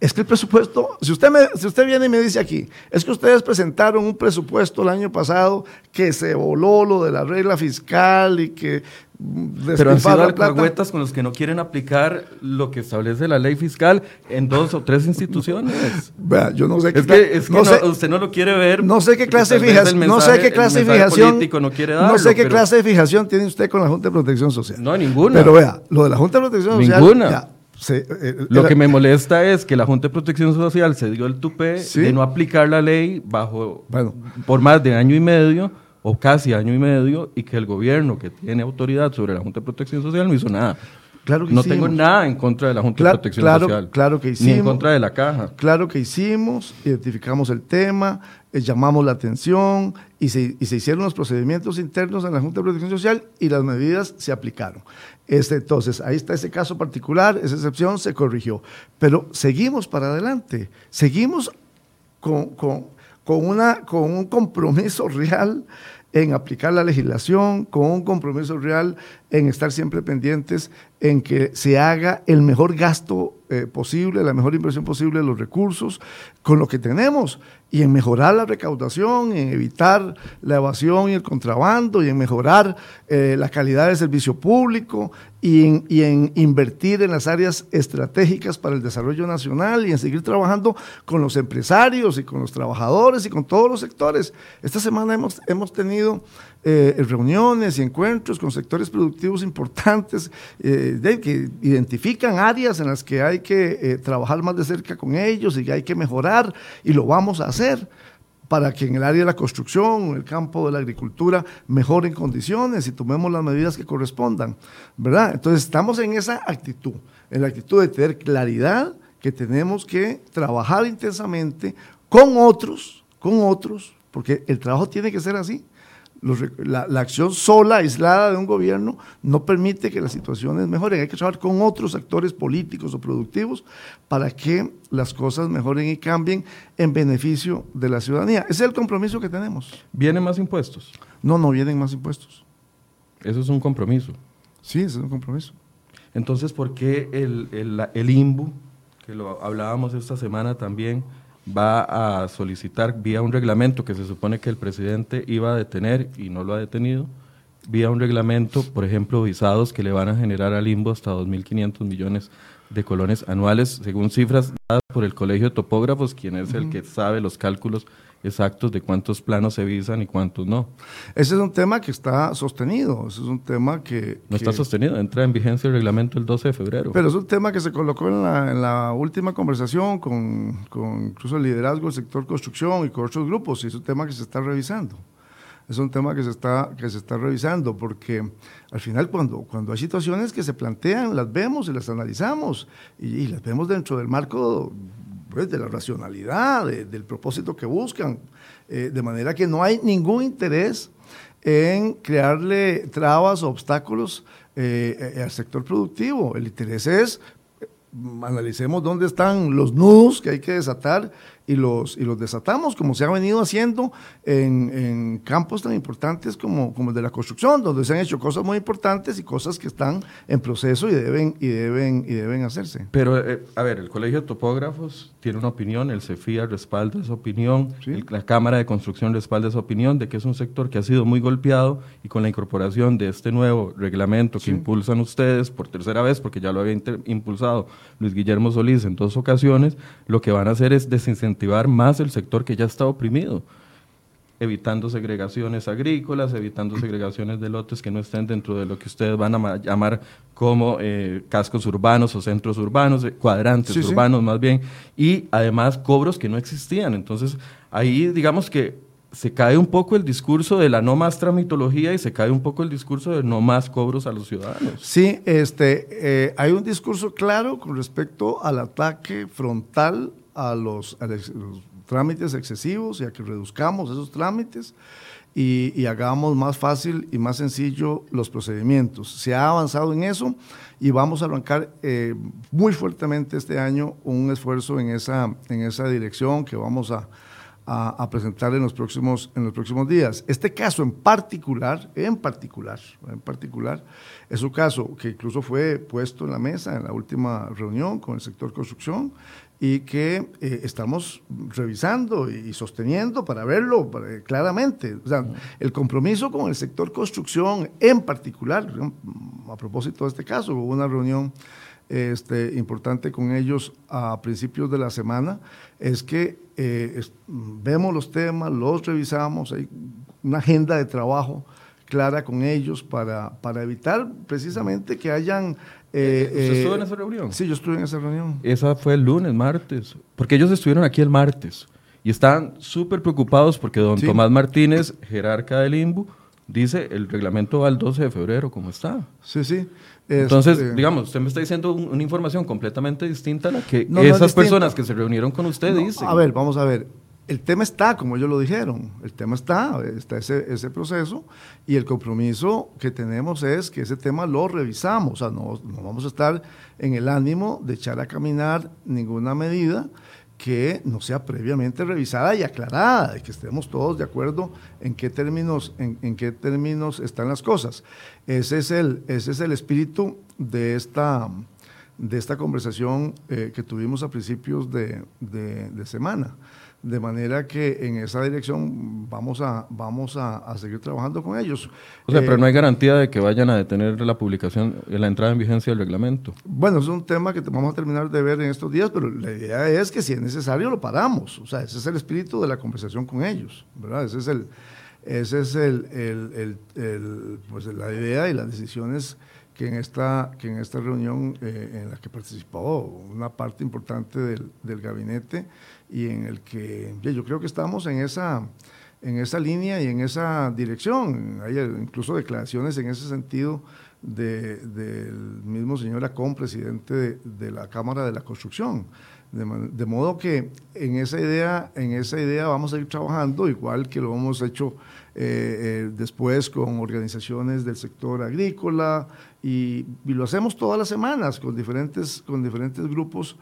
Es que el presupuesto, si usted, me, si usted viene y me dice aquí, es que ustedes presentaron un presupuesto el año pasado que se voló lo de la regla fiscal y que Pero han sido alcahuetas con los que no quieren aplicar lo que establece la ley fiscal en dos o tres instituciones. Vea, yo no sé qué es que, es que no sé, usted no lo quiere ver. No sé qué clase de fijación, no sé qué clase de fijación, no, quiere darlo, no sé qué clase de fijación tiene usted con la Junta de Protección Social. No, ninguna. Pero vea, lo de la Junta de Protección Social. Ninguna. Eh, lo que me molesta es que la Junta de Protección Social se dio el tupé de no aplicar la ley bajo por más de año y medio o casi año y medio y que el gobierno que tiene autoridad sobre la Junta de Protección Social no hizo nada. Claro no tengo nada en contra de la Junta de Protección Social. Claro que hicimos. Ni en contra de la caja. Claro que hicimos, identificamos el tema, eh, llamamos la atención y se, y se, hicieron los procedimientos internos en la Junta de Protección Social y las medidas se aplicaron. Este, entonces, ahí está ese caso particular, esa excepción se corrigió. Pero seguimos para adelante, seguimos con, con, con, una, con un compromiso real en aplicar la legislación, con un compromiso real en estar siempre pendientes en que se haga el mejor gasto eh, posible, la mejor inversión posible de los recursos con lo que tenemos y en mejorar la recaudación, en evitar la evasión y el contrabando y en mejorar eh, la calidad del servicio público y en, y en, invertir en las áreas estratégicas para el desarrollo nacional y en seguir trabajando con los empresarios y con los trabajadores y con todos los sectores. Esta semana hemos, hemos tenido eh, reuniones y encuentros con sectores productivos importantes eh, que identifican áreas en las que hay que eh, trabajar más de cerca con ellos y que hay que mejorar y lo vamos a hacer para que en el área de la construcción, en el campo de la agricultura, mejoren condiciones y tomemos las medidas que correspondan, ¿verdad? Entonces estamos en esa actitud, en la actitud de tener claridad que tenemos que trabajar intensamente con otros, con otros, porque el trabajo tiene que ser así la, acción sola, aislada de un gobierno, no permite que las situaciones mejoren. Hay que trabajar con otros actores políticos o productivos para que las cosas mejoren y cambien en beneficio de la ciudadanía. Ese es el compromiso que tenemos. ¿Vienen más impuestos? No, no vienen más impuestos. Eso es un compromiso. Sí, ese es un compromiso. Entonces, ¿por qué el, el, el IMBU, que lo hablábamos esta semana también, va a solicitar vía un reglamento que se supone que el presidente iba a detener y no lo ha detenido, vía un reglamento, por ejemplo, visados que le van a generar al limbo hasta 2.500 millones de colones anuales, según cifras dadas por el Colegio de Topógrafos, quien es el que sabe los cálculos exactos de cuántos planos se visan y cuántos no. Ese es un tema que está sostenido, ese es un tema que... No está sostenido, entra en vigencia el reglamento el 12 de febrero. Pero es un tema que se colocó en la, en la última conversación con, con, incluso el liderazgo del sector construcción y con otros grupos, y es un tema que se está revisando. Es un tema que se está, que se está revisando, porque al final cuando, cuando hay situaciones que se plantean, las vemos y las analizamos, y, y las vemos dentro del marco pues, de la racionalidad, del propósito que buscan, eh, de manera que no hay ningún interés en crearle trabas o obstáculos eh, al sector productivo. El interés es analicemos dónde están los nudos que hay que desatar y los, y los desatamos, como se ha venido haciendo en, en, campos tan importantes como, como el de la construcción, donde se han hecho cosas muy importantes y cosas que están en proceso y deben, y deben, y deben hacerse. Pero, eh, a ver, el Colegio de Topógrafos tiene una opinión, el CEFIA respalda esa opinión, la Cámara de Construcción respalda esa opinión de que es un sector que ha sido muy golpeado y con la incorporación de este nuevo reglamento que impulsan ustedes por tercera vez, porque ya lo había impulsado Luis Guillermo Solís en dos ocasiones, lo que van a hacer es desincentivar más el sector que ya está oprimido, evitando segregaciones agrícolas, evitando segregaciones de lotes que no estén dentro de lo que ustedes van a llamar como eh, cascos urbanos o centros urbanos, eh, cuadrantes urbanos más bien, y además cobros que no existían. Entonces, ahí digamos que se cae un poco el discurso de la no más tramitología y se cae un poco el discurso de no más cobros a los ciudadanos. Sí, este, eh, hay un discurso claro con respecto al ataque frontal a los, trámites excesivos y a que reduzcamos esos trámites y, hagamos más fácil y más sencillo los procedimientos. Se ha avanzado en eso y vamos a arrancar eh, muy fuertemente este año un esfuerzo en esa, en esa dirección que vamos a, a, presentar en los, próximos, en los próximos días. Este caso en particular, en particular, en particular, es un caso que incluso fue puesto en la mesa en la última reunión con el sector construcción y que eh, estamos revisando y sosteniendo para verlo claramente. O sea, el compromiso con el sector construcción en particular, a propósito de este caso, hubo una reunión este, importante con ellos a principios de la semana, es que eh, vemos los temas, los revisamos, hay una agenda de trabajo clara con ellos para, para evitar precisamente que hayan... Eh, ¿Usted estuvo en esa reunión? Sí, yo estuve en esa reunión. Esa fue el lunes, martes, porque ellos estuvieron aquí el martes y están súper preocupados porque don Tomás Martínez, jerarca del INBU, dice el reglamento va al 12 de febrero, ¿cómo está? Sí, sí. Entonces, este, digamos, usted me está diciendo una información completamente distinta a la que esas personas que se reunieron con usted dicen. A ver, vamos a ver. El tema está, como ellos lo dijeron, el tema está, está ese, ese proceso y el compromiso que tenemos es que ese tema lo revisamos, o sea, no, no vamos a estar en el ánimo de echar a caminar ninguna medida que no sea previamente revisada y aclarada, y que estemos todos de acuerdo en qué términos, en, qué términos están las cosas. Ese es el, ese es el espíritu de esta, de esta conversación eh, que tuvimos a principios de, de semana. De manera que en esa dirección vamos a, vamos a, seguir trabajando con ellos. O sea, pero no hay eh, garantía de que vayan a detener la publicación, la entrada en vigencia del reglamento. Bueno, es un tema que vamos a terminar de ver en estos días, pero la idea es que si es necesario lo paramos. O sea, ese es el espíritu de la conversación con ellos, ¿verdad? Ese es el, ese es el, el, el, pues la idea y las decisiones que en esta, que en esta reunión eh, en la que participó una parte importante del, del gabinete, y en el que yo creo que estamos en esa, en esa línea y en esa dirección. Hay incluso declaraciones en ese sentido del mismo señor Acón, presidente de, la Cámara de la Construcción. De, modo que en esa, idea, en esa idea vamos a ir trabajando, igual que lo hemos hecho eh, eh, después con organizaciones del sector agrícola y, lo hacemos todas las semanas con diferentes, con diferentes grupos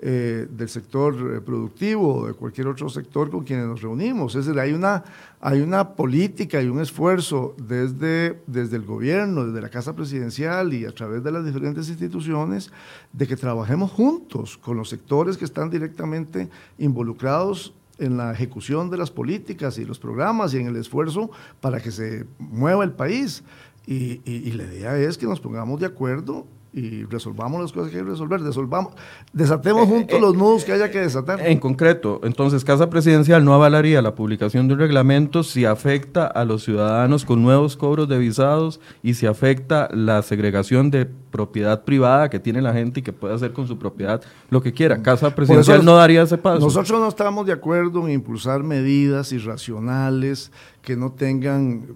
eh, del sector productivo de cualquier otro sector con quienes nos reunimos. Es decir, hay una, hay una política y un esfuerzo desde, desde el gobierno, desde la Casa Presidencial y a través de las diferentes instituciones de que trabajemos juntos con los sectores que están directamente involucrados en la ejecución de las políticas y los programas y en el esfuerzo para que se mueva el país. Y, y, la idea es que nos pongamos de acuerdo y resolvamos las cosas que hay que resolver, resolvamos, desatemos eh, juntos eh, los nudos que haya que desatar. En concreto, entonces, Casa Presidencial no avalaría la publicación de un reglamento si afecta a los ciudadanos con nuevos cobros de visados y si afecta la segregación de propiedad privada que tiene la gente y que puede hacer con su propiedad lo que quiera. Casa Presidencial no daría ese paso. Nosotros no estamos de acuerdo en impulsar medidas irracionales que no tengan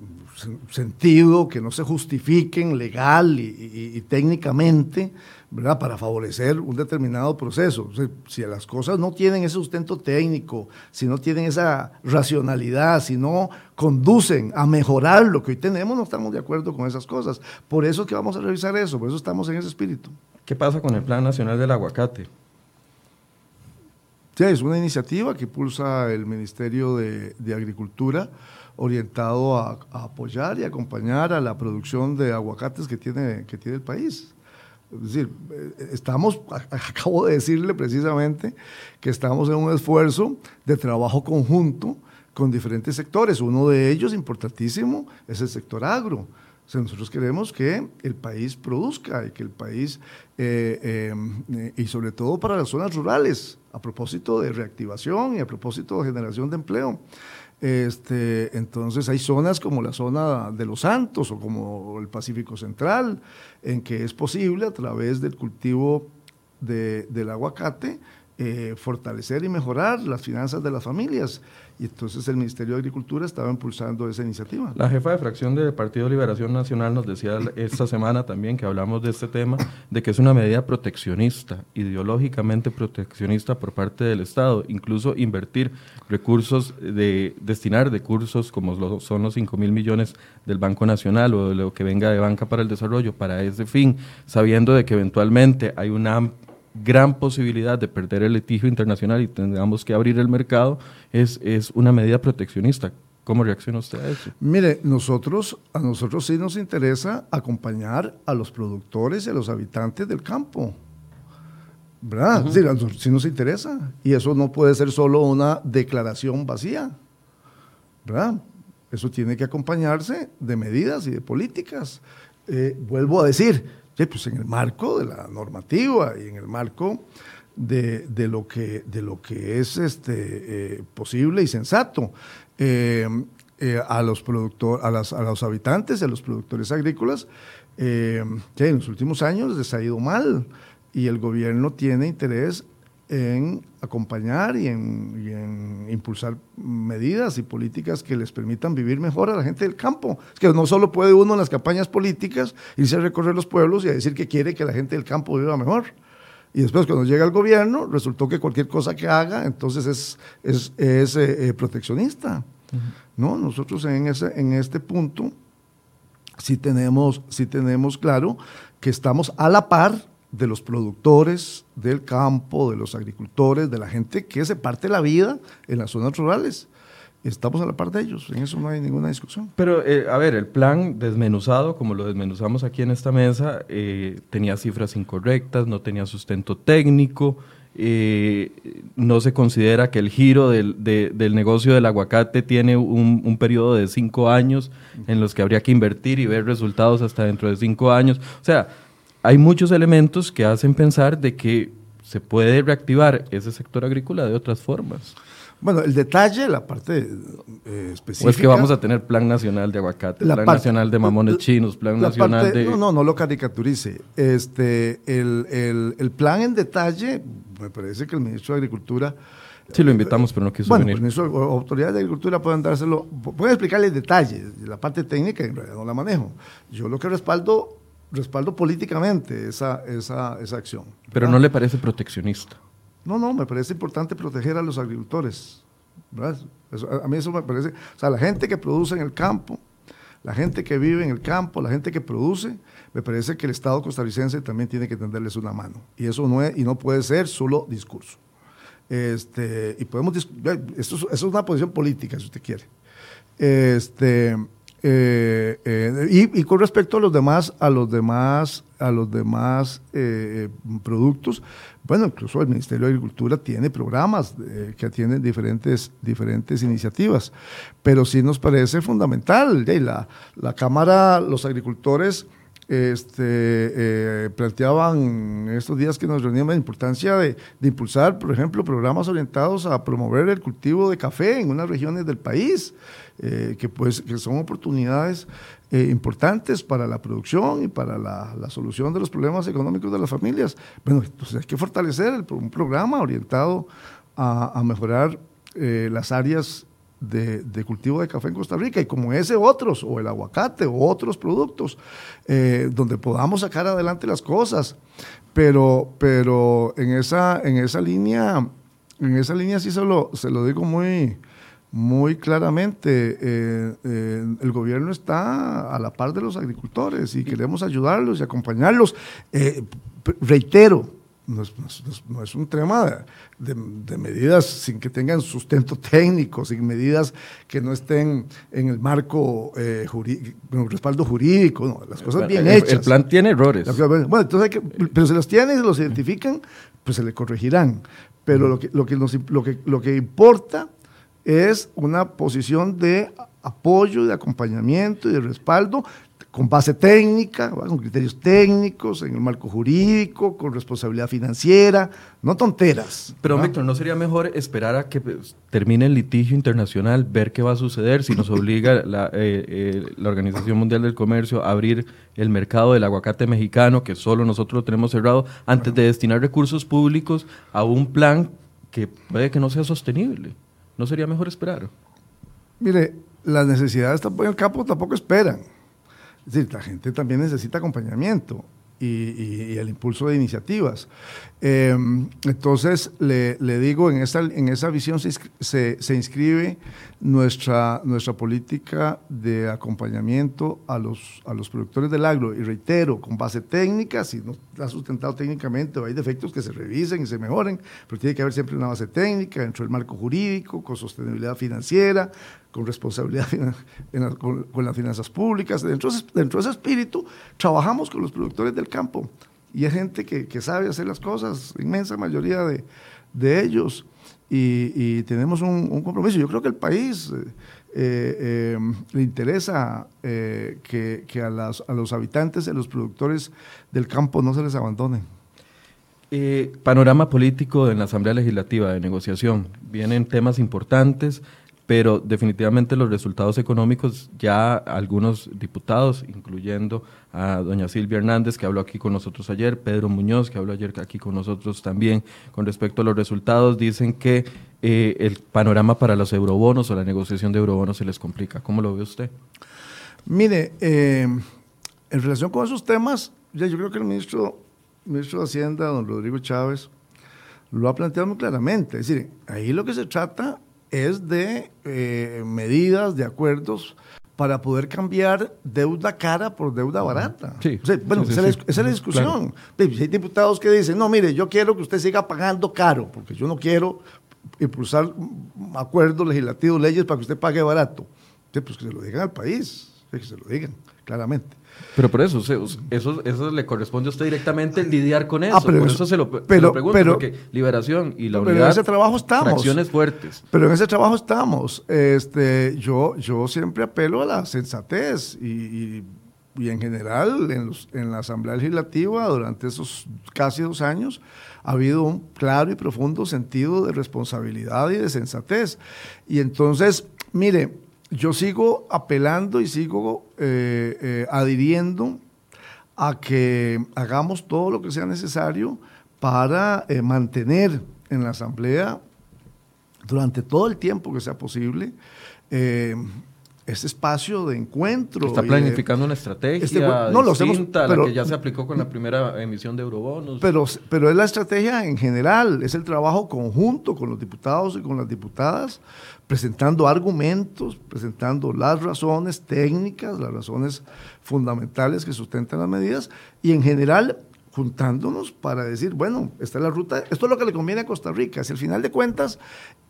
sentido, que no se justifiquen legal y, técnicamente, ¿verdad? Para favorecer un determinado proceso. si las cosas no tienen ese sustento técnico, si no tienen esa racionalidad, si no conducen a mejorar lo que hoy tenemos, no estamos de acuerdo con esas cosas. Por eso es que vamos a revisar eso, por eso estamos en ese espíritu. ¿Qué pasa con el Plan Nacional del Aguacate? Sí, es una iniciativa que impulsa el Ministerio de, de Agricultura orientado a, apoyar y acompañar a la producción de aguacates que tiene, que tiene el país. Es decir, eh, estamos, acabo de decirle precisamente que estamos en un esfuerzo de trabajo conjunto con diferentes sectores. Uno de ellos, importantísimo, es el sector agro. nosotros queremos que el país produzca y que el país, eh, eh, y sobre todo para las zonas rurales, a propósito de reactivación y a propósito de generación de empleo. Este, entonces hay zonas como la zona de los Santos o como el Pacífico Central, en que es posible a través del cultivo del aguacate eh, fortalecer y mejorar las finanzas de las familias. Y entonces el Ministerio de Agricultura estaba impulsando esa iniciativa. La jefa de fracción del Partido Liberación Nacional nos decía esta semana también que hablamos de este tema, de que es una medida proteccionista, ideológicamente proteccionista por parte del Estado, incluso invertir recursos, de destinar recursos como son los 5 mil millones del Banco Nacional o de lo que venga de Banca para el Desarrollo para ese fin, sabiendo de que eventualmente hay una gran posibilidad de perder el litigio internacional y tengamos que abrir el mercado, es, es una medida proteccionista. ¿Cómo reacciona usted a eso? Mire, nosotros, a nosotros sí nos interesa acompañar a los productores y a los habitantes del campo. ¿Verdad? sí, nos interesa. Y eso no puede ser solo una declaración vacía. ¿Verdad? Eso tiene que acompañarse de medidas y de políticas. Eh, vuelvo a decir, pues en el marco de la normativa y en el marco de, lo, que, de lo que es este, eh, posible y sensato. Eh, eh, a, los productor, a, las, a los habitantes, a los productores agrícolas, que en los últimos años les ha ido mal y el gobierno tiene interés en acompañar y en, impulsar medidas y políticas que les permitan vivir mejor a la gente del campo. Es que no solo puede uno en las campañas políticas irse a recorrer los pueblos y a decir que quiere que la gente del campo viva mejor. Y después cuando llega al gobierno, resultó que cualquier cosa que haga, entonces es, es, es eh, eh, proteccionista. ¿no? Nosotros en, ese, en este punto sí tenemos, sí tenemos claro que estamos a la par de los productores del campo, de los agricultores, de la gente que se parte la vida en las zonas rurales. Estamos a la par de ellos, en eso no hay ninguna discusión. Pero, eh, a ver, el plan desmenuzado, como lo desmenuzamos aquí en esta mesa, eh, tenía cifras incorrectas, no tenía sustento técnico, eh, no se considera que el giro del, del negocio del aguacate tiene un, un, periodo de cinco años en los que habría que invertir y ver resultados hasta dentro de cinco años. O sea, hay muchos elementos que hacen pensar de que se puede reactivar ese sector agrícola de otras formas. Bueno, el detalle, la parte eh, específica. O es que vamos a tener plan nacional de aguacate, plan nacional de mamones chinos, plan nacional de. No, no, no lo caricaturice. Este, el, el, el, plan en detalle, me parece que el ministro de Agricultura. Sí, lo invitamos, pero no quiso bueno, venir. Pues, autoridades de Agricultura pueden dárselo, pueden explicarle detalles. La parte técnica, en realidad no la manejo. Yo lo que respaldo respaldo políticamente esa, esa, esa acción. Pero no le parece proteccionista. No, no, me parece importante proteger a los agricultores. a mí eso me parece, o sea, la gente que produce en el campo, la gente que vive en el campo, la gente que produce, me parece que el Estado costarricense también tiene que tenderles una mano. Y eso no, es, y no puede ser solo discurso. Este, y podemos, esto, eso es una posición política, si usted quiere. Este, eh, eh, y, con respecto a los demás, a los demás, a los demás eh, productos, bueno, incluso el Ministerio de Agricultura tiene programas que atienden diferentes, diferentes iniciativas, pero sí nos parece fundamental. La, la Cámara, los agricultores este, planteaban estos días que nos reuníamos la importancia de, impulsar, por ejemplo, programas orientados a promover el cultivo de café en unas regiones del país. Eh, que, pues, que son oportunidades eh, importantes para la producción y para la, solución de los problemas económicos de las familias. Bueno, entonces hay que fortalecer un programa orientado a, mejorar eh, las áreas de, cultivo de café en Costa Rica y como ese otros, o el aguacate o otros productos, donde podamos sacar adelante las cosas. Pero, pero en, esa, en esa línea, en esa línea sí se lo, se lo digo muy, muy claramente, eh, eh, el gobierno está a la par de los agricultores y queremos ayudarlos y acompañarlos. Eh, reitero, no es, un tema de, medidas sin que tengan sustento técnico, sin medidas que no estén en el marco jurídico, respaldo jurídico, las cosas bien hechas. El plan tiene errores. Bueno, entonces hay que, pero si los tienen y los identifican, pues se le corregirán. Pero lo que, lo que, lo que, lo que importa es una posición de apoyo, de acompañamiento y de respaldo con base técnica, con criterios técnicos, en el marco jurídico, con responsabilidad financiera, no tonteras. Pero Víctor, ¿no sería mejor esperar a que pues, termine el litigio internacional, ver qué va a suceder, si nos obliga la, eh, eh, la Organización Mundial del Comercio a abrir el mercado del aguacate mexicano, que solo nosotros lo tenemos cerrado, antes de destinar recursos públicos a un plan que puede que no sea sostenible? ¿No sería mejor esperar? Mire, las necesidades tampoco el campo tampoco esperan. Es decir, la gente también necesita acompañamiento. y, el impulso de iniciativas. Em, entonces, le, digo, en esa, en esa visión se, se, inscribe nuestra, nuestra política de acompañamiento a los, a los productores del agro. Y reitero, con base técnica, si no está sustentado técnicamente o hay defectos que se revisen y se mejoren, pero tiene que haber siempre una base técnica dentro del marco jurídico, con sostenibilidad financiera, con responsabilidad con, las finanzas públicas. Dentro, dentro de ese espíritu, trabajamos con los productores del campo y hay gente que, que sabe hacer las cosas, inmensa mayoría de, de ellos, y, tenemos un, compromiso. Yo creo que el país eh, eh, le interesa eh, que, que a, las, a, los habitantes y a los productores del campo no se les abandone. panorama político en la Asamblea Legislativa de negociación. Vienen temas importantes pero definitivamente los resultados económicos ya algunos diputados, incluyendo a doña Silvia Hernández, que habló aquí con nosotros ayer, Pedro Muñoz, que habló ayer aquí con nosotros también, con respecto a los resultados, dicen que eh, el panorama para los eurobonos o la negociación de eurobonos se les complica. ¿Cómo lo ve usted? Mire, eh, en relación con esos temas, ya yo creo que el ministro, ministro de Hacienda, don Rodrigo Chávez, lo ha planteado muy claramente. Es decir, ahí lo que se trata es de eh, medidas, de acuerdos para poder cambiar deuda cara por deuda barata. Sí, bueno, esa, es, la discusión. Hay diputados que dicen, no, mire, yo quiero que usted siga pagando caro, porque yo no quiero impulsar acuerdos legislativos, leyes para que usted pague barato. pues que se lo digan al país, que se lo digan, claramente. Pero por eso, eso, eso le corresponde a usted directamente lidiar con ah, eso. por eso, se lo, pregunto, porque liberación y la unidad, pero en ese trabajo estamos. Acciones fuertes. Pero en ese trabajo estamos. Este, yo, yo siempre apelo a la sensatez y, y, en general en, los, en la Asamblea Legislativa durante esos casi dos años ha habido un claro y profundo sentido de responsabilidad y de sensatez. Y entonces, mire, yo sigo apelando y sigo eh, eh, adhiriendo a que hagamos todo lo que sea necesario para eh, mantener en la Asamblea durante todo el tiempo que sea posible ese espacio de encuentro. Está planificando una estrategia este, no, distinta a la que ya se aplicó con la primera emisión de eurobonos. Pero, pero es la estrategia en general, es el trabajo conjunto con los diputados y con las diputadas, presentando argumentos, presentando las razones técnicas, las razones fundamentales que sustentan las medidas y en general juntándonos para decir, bueno, esta es la ruta, esto es lo que le conviene a Costa Rica. Si al final de cuentas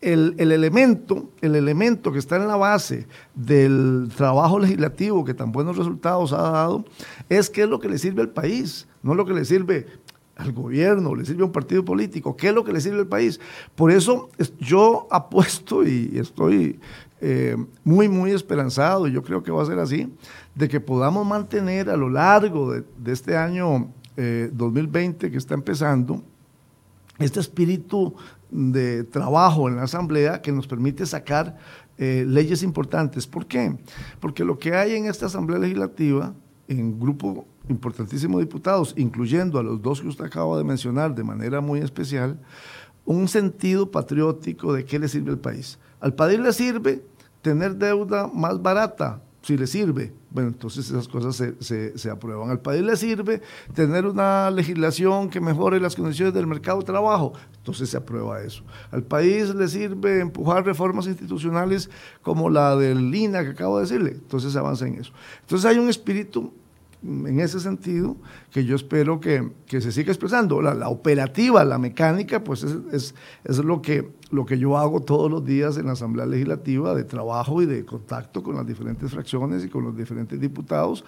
el, elemento, el elemento que está en la base del trabajo legislativo que tan buenos resultados ha dado, es qué es lo que le sirve al país, no lo que le sirve al gobierno, le sirve a un partido político, qué es lo que le sirve al país. Por eso yo apuesto y estoy eh, muy, muy esperanzado, y yo creo que va a ser así, de que podamos mantener a lo largo de este año 2020 eh, que está empezando, este espíritu de trabajo en la Asamblea que nos permite sacar eh, leyes importantes. ¿Por qué? Porque lo que hay en esta Asamblea Legislativa, en grupo importantísimo de diputados, incluyendo a los dos que usted acaba de mencionar de manera muy especial, un sentido patriótico de qué le sirve al país. Al país le sirve tener deuda más barata, si le sirve, bueno, entonces esas cosas se, se, aprueban. Al país le sirve tener una legislación que mejore las condiciones del mercado de trabajo, entonces se aprueba eso. Al país le sirve empujar reformas institucionales como la del INA que acabo de decirle, entonces se avanza en eso. Entonces hay un espíritu en ese sentido que yo espero que, se siga expresando. La, operativa, la mecánica, pues es, es, lo, que, lo que yo hago todos los días en la Asamblea Legislativa de trabajo y de contacto con las diferentes fracciones y con los diferentes diputados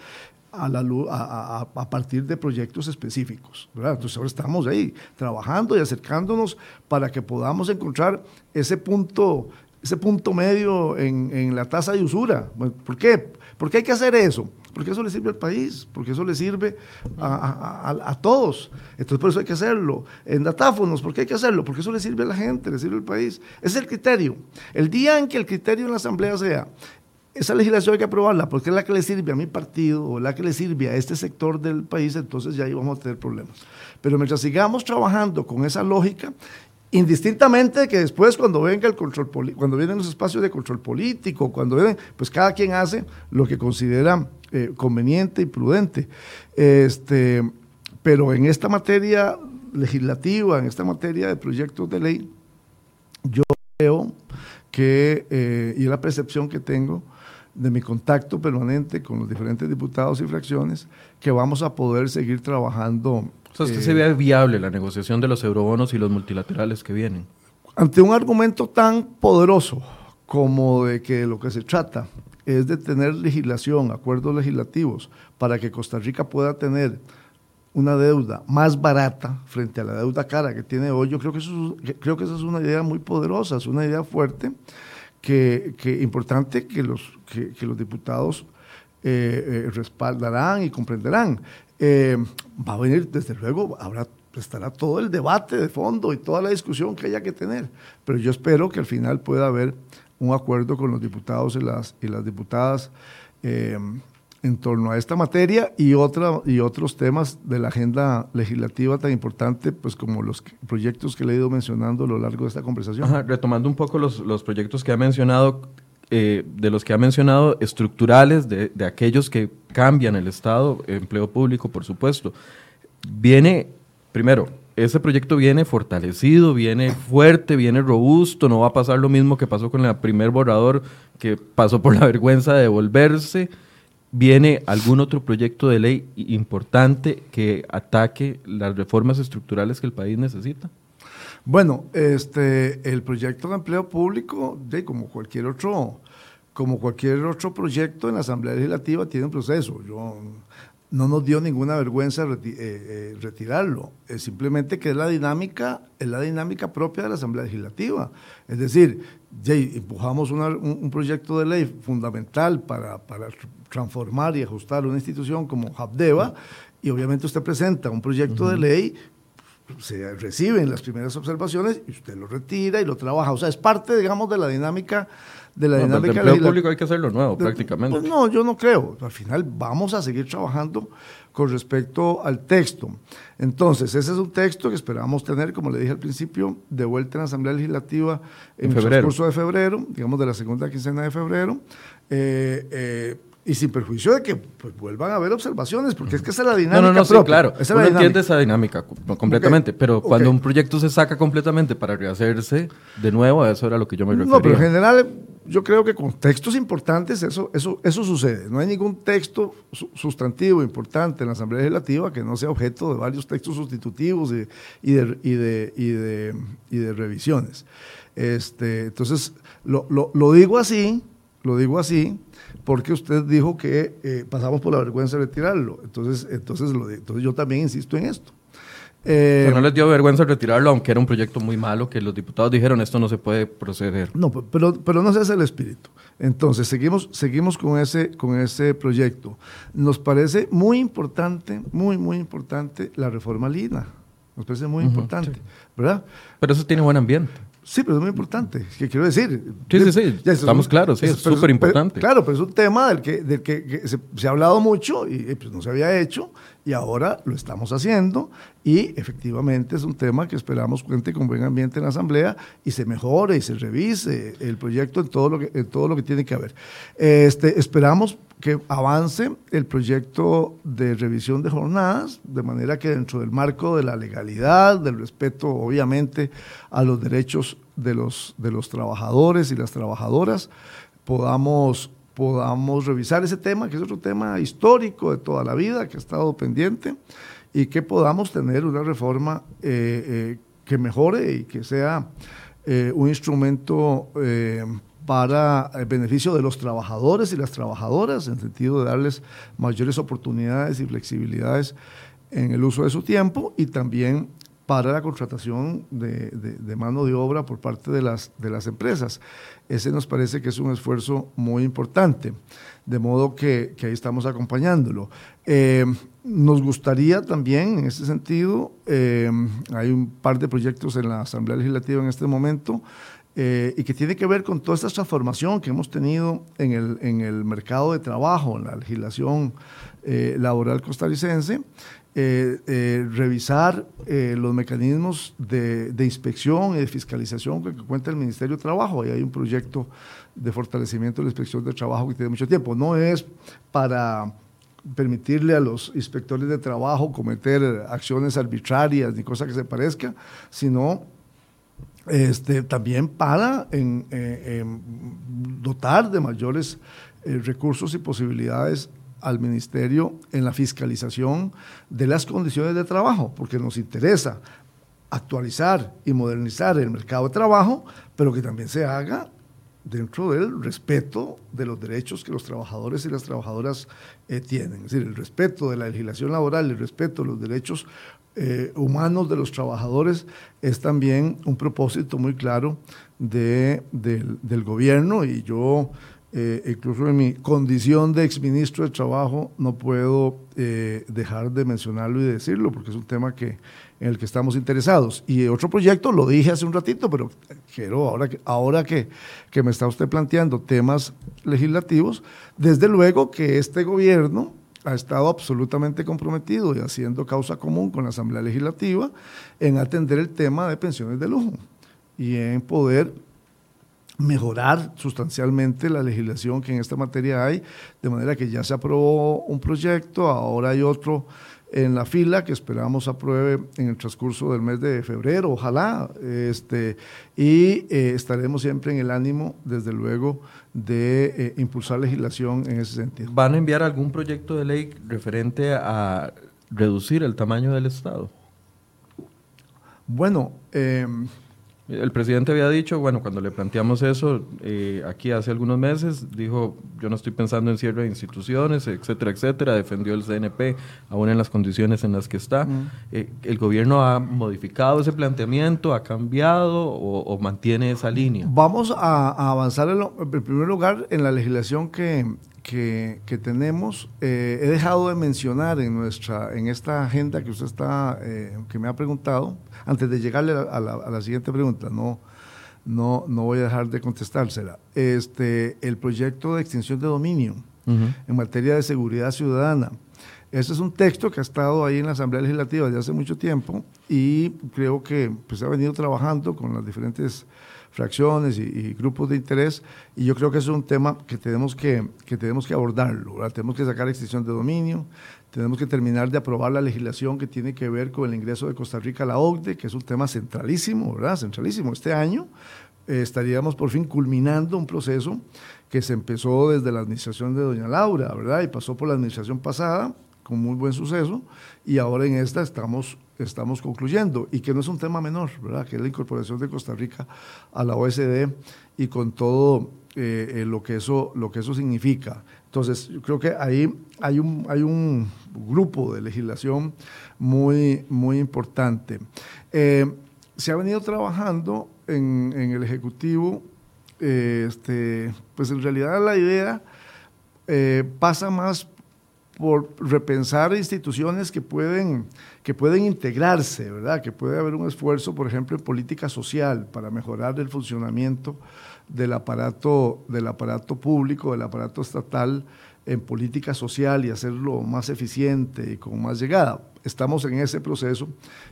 a, la, a, a, partir de proyectos específicos. Entonces ahora estamos ahí trabajando y acercándonos para que podamos encontrar ese punto, ese punto medio en, en la tasa de usura. ¿Por qué? ¿Por qué hay que hacer eso? Porque eso le sirve al país, porque eso le sirve a, todos. Entonces, por eso hay que hacerlo. En datáfonos, ¿por qué hay que hacerlo? Porque eso le sirve a la gente, le sirve al país. Ese es el criterio. El día en que el criterio en la Asamblea sea, esa legislación hay que aprobarla porque es la que le sirve a mi partido o la que le sirve a este sector del país, entonces ya ahí vamos a tener problemas. Pero mientras sigamos trabajando con esa lógica, Indistintamente que después cuando venga el control cuando vienen los espacios de control político, cuando vienen, pues cada quien hace lo que considera eh, conveniente y prudente. Este, pero en esta materia legislativa, en esta materia de proyectos de ley, yo creo que, eh, y es la percepción que tengo de mi contacto permanente con los diferentes diputados y fracciones, que vamos a poder seguir trabajando. O sea, ¿usted se ve viable la negociación de los eurobonos y los multilaterales que vienen? Ante un argumento tan poderoso como de que lo que se trata es de tener legislación, acuerdos legislativos, para que Costa Rica pueda tener una deuda más barata frente a la deuda cara que tiene hoy, yo creo que eso, creo que esa es una idea muy poderosa, es una idea fuerte, que, que importante que los, que, los diputados eh, eh, respaldarán y comprenderán. Eh, va a venir, desde luego, habrá, estará todo el debate de fondo y toda la discusión que haya que tener, pero yo espero que al final pueda haber un acuerdo con los diputados y las, y las diputadas en torno a esta materia y, otra, y otros temas de la agenda legislativa tan importante pues como los proyectos que le he ido mencionando a lo largo de esta conversación. retomando un poco los, los, proyectos que ha mencionado, eh, de los que ha mencionado, estructurales, de, de, aquellos que cambian el Estado, empleo público, por supuesto. Viene, primero, ese proyecto viene fortalecido, viene fuerte, viene robusto, no va a pasar lo mismo que pasó con el primer borrador, que pasó por la vergüenza de devolverse ¿Viene algún otro proyecto de ley importante que ataque las reformas estructurales que el país necesita? Bueno, este, el proyecto de empleo público, de, como cualquier otro, como cualquier otro proyecto en la Asamblea Legislativa, tiene un proceso. Yo, no nos dio ninguna vergüenza eh, eh, retirarlo. Es simplemente que es la dinámica, es la dinámica propia de la Asamblea Legislativa. Es decir, empujamos un, proyecto de ley fundamental para, para, transformar y ajustar una institución como Habdeba, y obviamente usted presenta un proyecto de ley, se reciben las primeras observaciones y usted lo retira y lo trabaja. O sea, es parte, digamos, de la dinámica de la dinámica del empleo público hay que hacerlo nuevo, prácticamente. Pues no, yo no creo. Al final vamos a seguir trabajando con respecto al texto. Entonces, ese es un texto que esperamos tener, como le dije al principio, de vuelta en la Asamblea Legislativa en, el curso de febrero, digamos de la segunda quincena de febrero. Eh, eh, y sin perjuicio de que pues, vuelvan a haber observaciones, porque es que esa es la dinámica. No, no, no, sí, claro. Esa Uno entiende esa dinámica completamente, pero cuando un proyecto se saca completamente para rehacerse de nuevo, a eso era lo que yo me refería. No, pero en general yo creo que con textos importantes eso, eso, eso sucede. No hay ningún texto sustantivo importante en la Asamblea Legislativa que no sea objeto de varios textos sustitutivos y, y, de, y, de, y, de, y de revisiones. Este, entonces, lo, lo, lo digo así, lo digo así, porque usted dijo que eh, pasamos por la vergüenza de retirarlo. Entonces, entonces, lo, entonces yo también insisto en esto. Eh, no les dio vergüenza retirarlo, aunque era un proyecto muy malo, que los diputados dijeron esto no se puede proceder. No, pero, pero no se hace el espíritu. Entonces, seguimos, seguimos con, ese, con ese proyecto. Nos parece muy importante, muy, muy importante la reforma Lina. Nos parece muy importante, ¿verdad? Pero eso tiene buen ambiente. Sí, pero es muy importante. ¿Qué quiero decir? Sí, sí, sí. Estamos claros, sí, es súper importante. Claro, pero es un tema del que, del que, se, ha hablado mucho y pues, no se había hecho y ahora lo estamos haciendo y efectivamente es un tema que esperamos cuente con buen ambiente en la Asamblea y se mejore y se revise el proyecto en todo lo que, en todo lo que tiene que haber. Este, esperamos que avance el proyecto de revisión de jornadas, de manera que dentro del marco de la legalidad, del respeto obviamente a los derechos de los, de los trabajadores y las trabajadoras, podamos, podamos revisar ese tema, que es otro tema histórico de toda la vida, que ha estado pendiente, y que podamos tener una reforma eh, eh, que mejore y que sea eh, un instrumento para el beneficio de los trabajadores y las trabajadoras, en sentido de darles mayores oportunidades y flexibilidades en el uso de su tiempo y también para la contratación de, mano de obra por parte de las, de las empresas. Ese nos parece que es un esfuerzo muy importante, de modo que, ahí estamos acompañándolo. Eh, nos gustaría también, en ese sentido, eh, hay un par de proyectos en la Asamblea Legislativa en este momento, eh, y que tiene que ver con toda esta transformación que hemos tenido en el, en el mercado de trabajo, en la legislación eh, laboral costarricense, eh, revisar los mecanismos de, de, inspección y de fiscalización que, cuenta el Ministerio de Trabajo. Ahí hay un proyecto de fortalecimiento de la inspección de trabajo que tiene mucho tiempo. No es para permitirle a los inspectores de trabajo cometer acciones arbitrarias ni cosa que se parezca, sino este, también para en, dotar de mayores eh, recursos y posibilidades al ministerio en la fiscalización de las condiciones de trabajo, porque nos interesa actualizar y modernizar el mercado de trabajo, pero que también se haga dentro del respeto de los derechos que los trabajadores y las trabajadoras eh, tienen. Es decir, el respeto de la legislación laboral, el respeto de los derechos eh, humanos de los trabajadores es también un propósito muy claro de, del gobierno y yo eh, incluso en mi condición de exministro de Trabajo, no puedo eh, dejar de mencionarlo y decirlo, porque es un tema que, en el que estamos interesados. Y otro proyecto, lo dije hace un ratito, pero quiero, ahora, que, ahora que, que me está usted planteando temas legislativos, desde luego que este gobierno ha estado absolutamente comprometido y haciendo causa común con la Asamblea Legislativa en atender el tema de pensiones de lujo y en poder mejorar sustancialmente la legislación que en esta materia hay, de manera que ya se aprobó un proyecto, ahora hay otro en la fila que esperamos apruebe en el transcurso del mes de febrero, ojalá, este, y eh, estaremos siempre en el ánimo, desde luego, de eh, impulsar legislación en ese sentido. ¿Van a enviar algún proyecto de ley referente a reducir el tamaño del Estado? Bueno, eh, el presidente había dicho, bueno, cuando le planteamos eso eh, aquí hace algunos meses, dijo, yo no estoy pensando en cierre de instituciones, etcétera, etcétera, defendió el CNP, aún en las condiciones en las que está. Eh, ¿El gobierno ha modificado ese planteamiento, ha cambiado o, mantiene esa línea? Vamos a, avanzar en, en, primer lugar en la legislación que, que, tenemos. Eh, he dejado de mencionar en, nuestra, en esta agenda que usted está, eh, que me ha preguntado, antes de llegarle a la, siguiente pregunta, no, no, no voy a dejar de contestársela. Este, el proyecto de extinción de dominio en materia de seguridad ciudadana. Este es un texto que ha estado ahí en la Asamblea Legislativa desde hace mucho tiempo y creo que pues, ha venido trabajando con las diferentes fracciones y, grupos de interés, y yo creo que es un tema que tenemos que, que tenemos que abordarlo. Tenemos que sacar extinción de dominio, tenemos que terminar de aprobar la legislación que tiene que ver con el ingreso de Costa Rica a la OCDE, que es un tema centralísimo, ¿verdad? Centralísimo. Este año eh, estaríamos por fin culminando un proceso que se empezó desde la administración de doña Laura, ¿verdad? Y pasó por la administración pasada con muy buen suceso, y ahora en esta estamos estamos concluyendo y que no es un tema menor, ¿verdad? que es la incorporación de Costa Rica a la OSD y con todo eh, eh, lo, que eso, lo que eso significa. Entonces, yo creo que ahí hay un, hay un grupo de legislación muy, muy importante. Eh, se ha venido trabajando en, en el Ejecutivo, este, pues en realidad la idea pasa más por repensar instituciones que pueden, que pueden integrarse, ¿verdad? Que puede haber un esfuerzo, por ejemplo, en política social para mejorar el funcionamiento del aparato, del aparato público, del aparato estatal en política social y hacerlo más eficiente y con más llegada. Estamos en ese proceso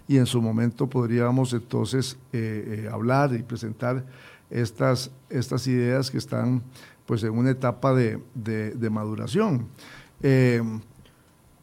y en su momento podríamos entonces eh, eh, hablar y presentar estas, estas ideas que están pues en una etapa de, de maduración. Eh,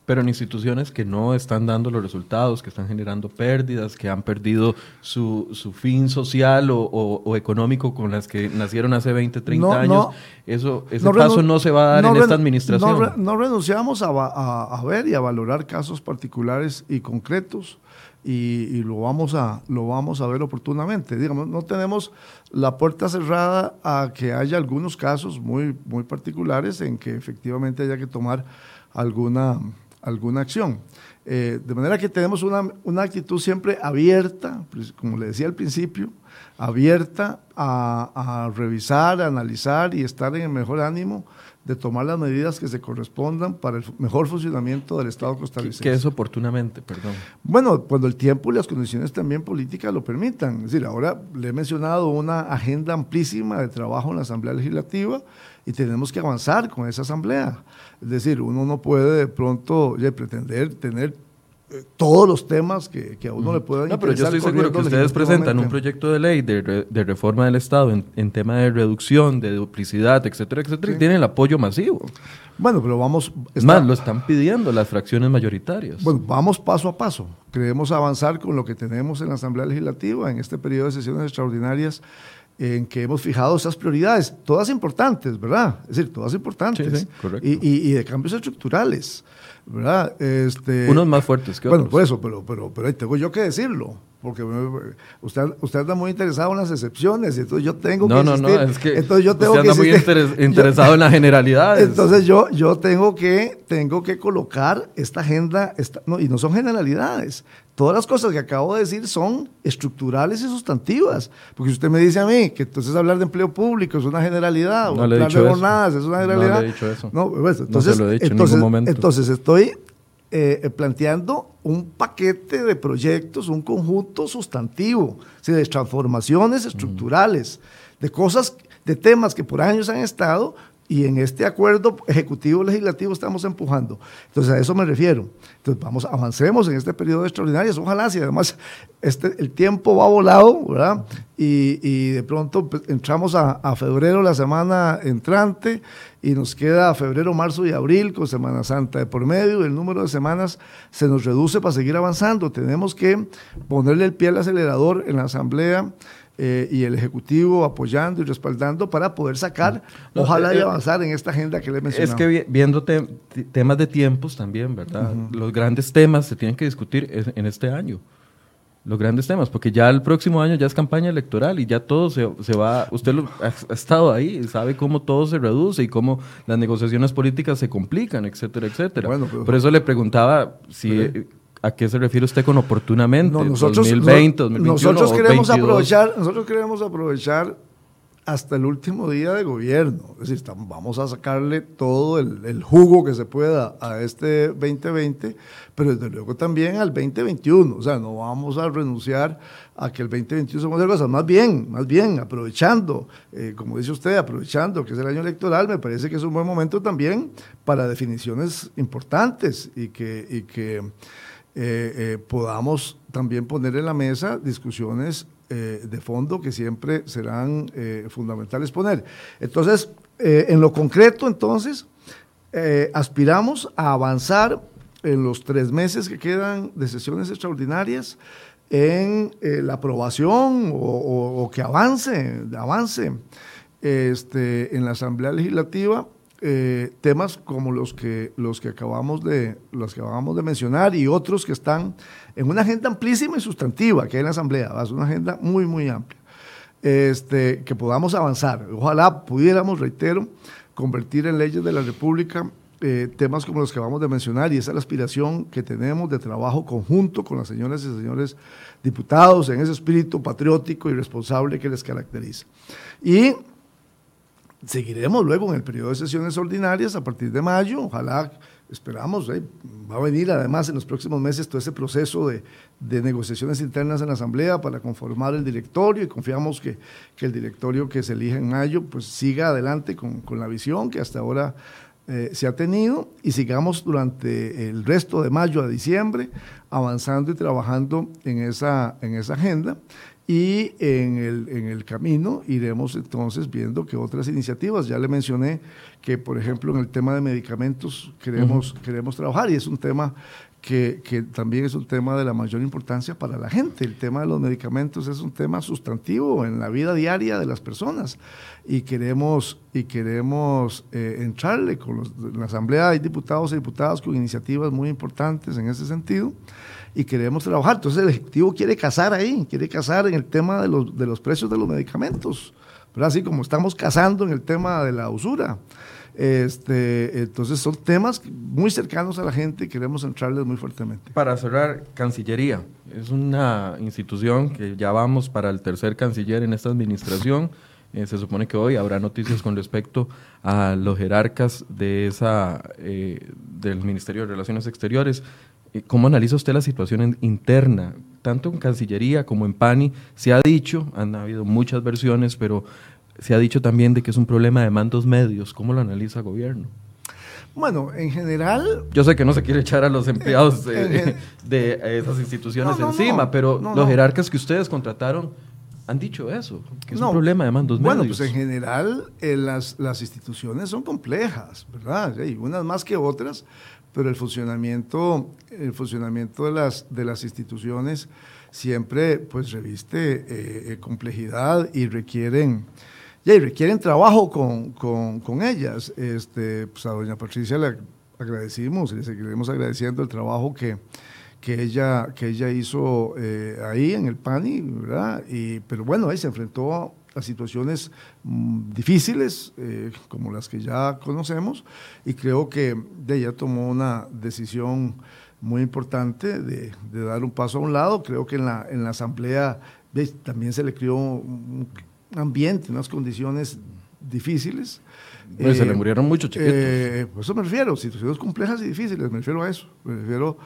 pero en instituciones que no están dando los resultados, que están generando pérdidas, que han perdido su, su fin social o, o, económico con las que nacieron hace 20, 30 años, eso, ese paso no se va a dar en esta administración. No, renunciamos a, a, a, ver y a valorar casos particulares y concretos y, lo, vamos a, lo vamos a ver oportunamente. Digamos, no tenemos la puerta cerrada a que haya algunos casos muy, muy particulares en que efectivamente haya que tomar alguna alguna acción. Eh, de manera que tenemos una, una, actitud siempre abierta, pues, como le decía al principio, abierta a, revisar, analizar y estar en el mejor ánimo de tomar las medidas que se correspondan para el mejor funcionamiento del Estado costarricense. ¿Qué es oportunamente, perdón? Bueno, cuando el tiempo y las condiciones también políticas lo permitan. Es decir, ahora le he mencionado una agenda amplísima de trabajo en la Asamblea Legislativa y tenemos que avanzar con esa Asamblea. Es decir, uno no puede de pronto pretender tener todos los temas que, que a uno le puedan No, pero yo estoy seguro que ustedes presentan un proyecto de ley de, de reforma del Estado en, en, tema de reducción, de duplicidad, etcétera, etcétera, y tienen el apoyo masivo. Bueno, pero vamos... Es más, lo están pidiendo las fracciones mayoritarias. Bueno, vamos paso a paso. Queremos avanzar con lo que tenemos en la Asamblea Legislativa en este periodo de sesiones extraordinarias en que hemos fijado esas prioridades, todas importantes, ¿verdad? Es decir, todas importantes. Sí, correcto. Y, y, y, de cambios estructurales, ¿verdad? Este, Unos más fuertes que bueno, otros. Bueno, por eso, pero, pero, pero ahí tengo yo que decirlo porque usted, usted anda muy interesado en las excepciones, y entonces yo tengo no, que No, insistir. no, es que entonces yo tengo usted anda que muy interes, interesado yo, en las generalidades. Entonces yo, yo tengo, que, tengo que colocar esta agenda, esta, no, y no son generalidades. Todas las cosas que acabo de decir son estructurales y sustantivas. Porque si usted me dice a mí que entonces hablar de empleo público es una generalidad, no o le he de dicho jornadas es una generalidad. No le he dicho eso. No, pues, entonces, no se lo he dicho entonces, en ningún momento. entonces estoy eh, planteando un paquete de proyectos, un conjunto sustantivo, de transformaciones estructurales, de cosas, de temas que por años han estado y en este acuerdo ejecutivo legislativo estamos empujando. Entonces a eso me refiero. Entonces vamos, avancemos en este periodo de extraordinarias. Ojalá si además este, el tiempo va volado, ¿verdad? Y, y de pronto pues, entramos a, a, febrero la semana entrante y nos queda febrero, marzo y abril con Semana Santa de por medio. El número de semanas se nos reduce para seguir avanzando. Tenemos que ponerle el pie al acelerador en la Asamblea eh, y el Ejecutivo apoyando y respaldando para poder sacar, no, ojalá eh, y avanzar en esta agenda que le mencioné. Es que viendo te, temas de tiempos también, ¿verdad? Uh -huh. Los grandes temas se tienen que discutir en este año. Los grandes temas, porque ya el próximo año ya es campaña electoral y ya todo se, se va, usted lo, ha, ha, estado ahí, sabe cómo todo se reduce y cómo las negociaciones políticas se complican, etcétera, etcétera. Bueno, pero, Por eso le preguntaba si... pero, ¿A qué se refiere usted con oportunamente? No, nosotros, 2020, 2021, nosotros queremos 22. aprovechar, nosotros queremos aprovechar hasta el último día de gobierno. Es decir, estamos, vamos a sacarle todo el, el, jugo que se pueda a este 2020, pero desde luego también al 2021. O sea, no vamos a renunciar a que el 2021 se muestre cosas. Más bien, más bien, aprovechando, eh, como dice usted, aprovechando que es el año electoral, me parece que es un buen momento también para definiciones importantes y que, y que eh, eh, podamos también poner en la mesa discusiones eh, de fondo que siempre serán fundamentales poner. Entonces, en lo concreto, entonces, aspiramos a avanzar en los tres meses que quedan de sesiones extraordinarias en la aprobación o, o, o, que avance, avance este, en la Asamblea Legislativa eh, temas como los que, los, que acabamos de, los que acabamos de mencionar y otros que están en una agenda amplísima y sustantiva que hay en la Asamblea, es una agenda muy, muy amplia, este, que podamos avanzar. Ojalá pudiéramos, reitero, convertir en leyes de la República eh, temas como los que acabamos de mencionar y esa es la aspiración que tenemos de trabajo conjunto con las señoras y señores diputados en ese espíritu patriótico y responsable que les caracteriza. Y seguiremos luego en el periodo de sesiones ordinarias a partir de mayo, ojalá, esperamos, eh, va a venir además en los próximos meses todo ese proceso de, de, negociaciones internas en la Asamblea para conformar el directorio y confiamos que, que, el directorio que se elija en mayo pues siga adelante con, con la visión que hasta ahora eh, se ha tenido y sigamos durante el resto de mayo a diciembre avanzando y trabajando en esa, en esa agenda y en el, en el camino iremos entonces viendo que otras iniciativas, ya le mencioné que por ejemplo en el tema de medicamentos queremos, uh -huh. queremos trabajar y es un tema que, que, también es un tema de la mayor importancia para la gente. El tema de los medicamentos es un tema sustantivo en la vida diaria de las personas y queremos, y queremos eh, entrarle con los, en la Asamblea hay diputados y diputadas con iniciativas muy importantes en ese sentido y queremos trabajar. Entonces el Ejecutivo quiere casar ahí, quiere casar en el tema de los, de los precios de los medicamentos, pero así como estamos casando en el tema de la usura. Este, entonces son temas muy cercanos a la gente y queremos entrarles muy fuertemente. Para cerrar, Cancillería es una institución que ya vamos para el tercer canciller en esta administración. Eh, se supone que hoy habrá noticias con respecto a los jerarcas de esa, eh, del Ministerio de Relaciones Exteriores. Eh, ¿Cómo analiza usted la situación interna? Tanto en Cancillería como en PANI se ha dicho, han habido muchas versiones, pero se ha dicho también de que es un problema de mandos medios. ¿Cómo lo analiza el gobierno? Bueno, en general... Yo sé que no se quiere echar a los empleados de, de esas instituciones no, no, encima, no, pero los jerarcas que ustedes contrataron han dicho eso, que es un problema de mandos bueno, pues en general eh, las, las instituciones son complejas, ¿verdad? Hay unas más que otras, pero el funcionamiento, el funcionamiento de las, de las instituciones siempre pues reviste eh, complejidad y requieren, y requieren trabajo con, con, con, ellas. Este, pues a doña Patricia le agradecimos le seguiremos agradeciendo el trabajo que, que ella, que ella hizo eh, ahí en el PANI, ¿verdad? Y, pero bueno, ahí se enfrentó a situaciones mm, difíciles, eh, como las que ya conocemos, y creo que de ella tomó una decisión muy importante de, de, dar un paso a un lado. Creo que en la, en la asamblea también se le creó un ambiente, unas condiciones difíciles. Pues se le murieron muchos chiquitos. Eh, pues eso me refiero, situaciones complejas y difíciles, me refiero a eso, me refiero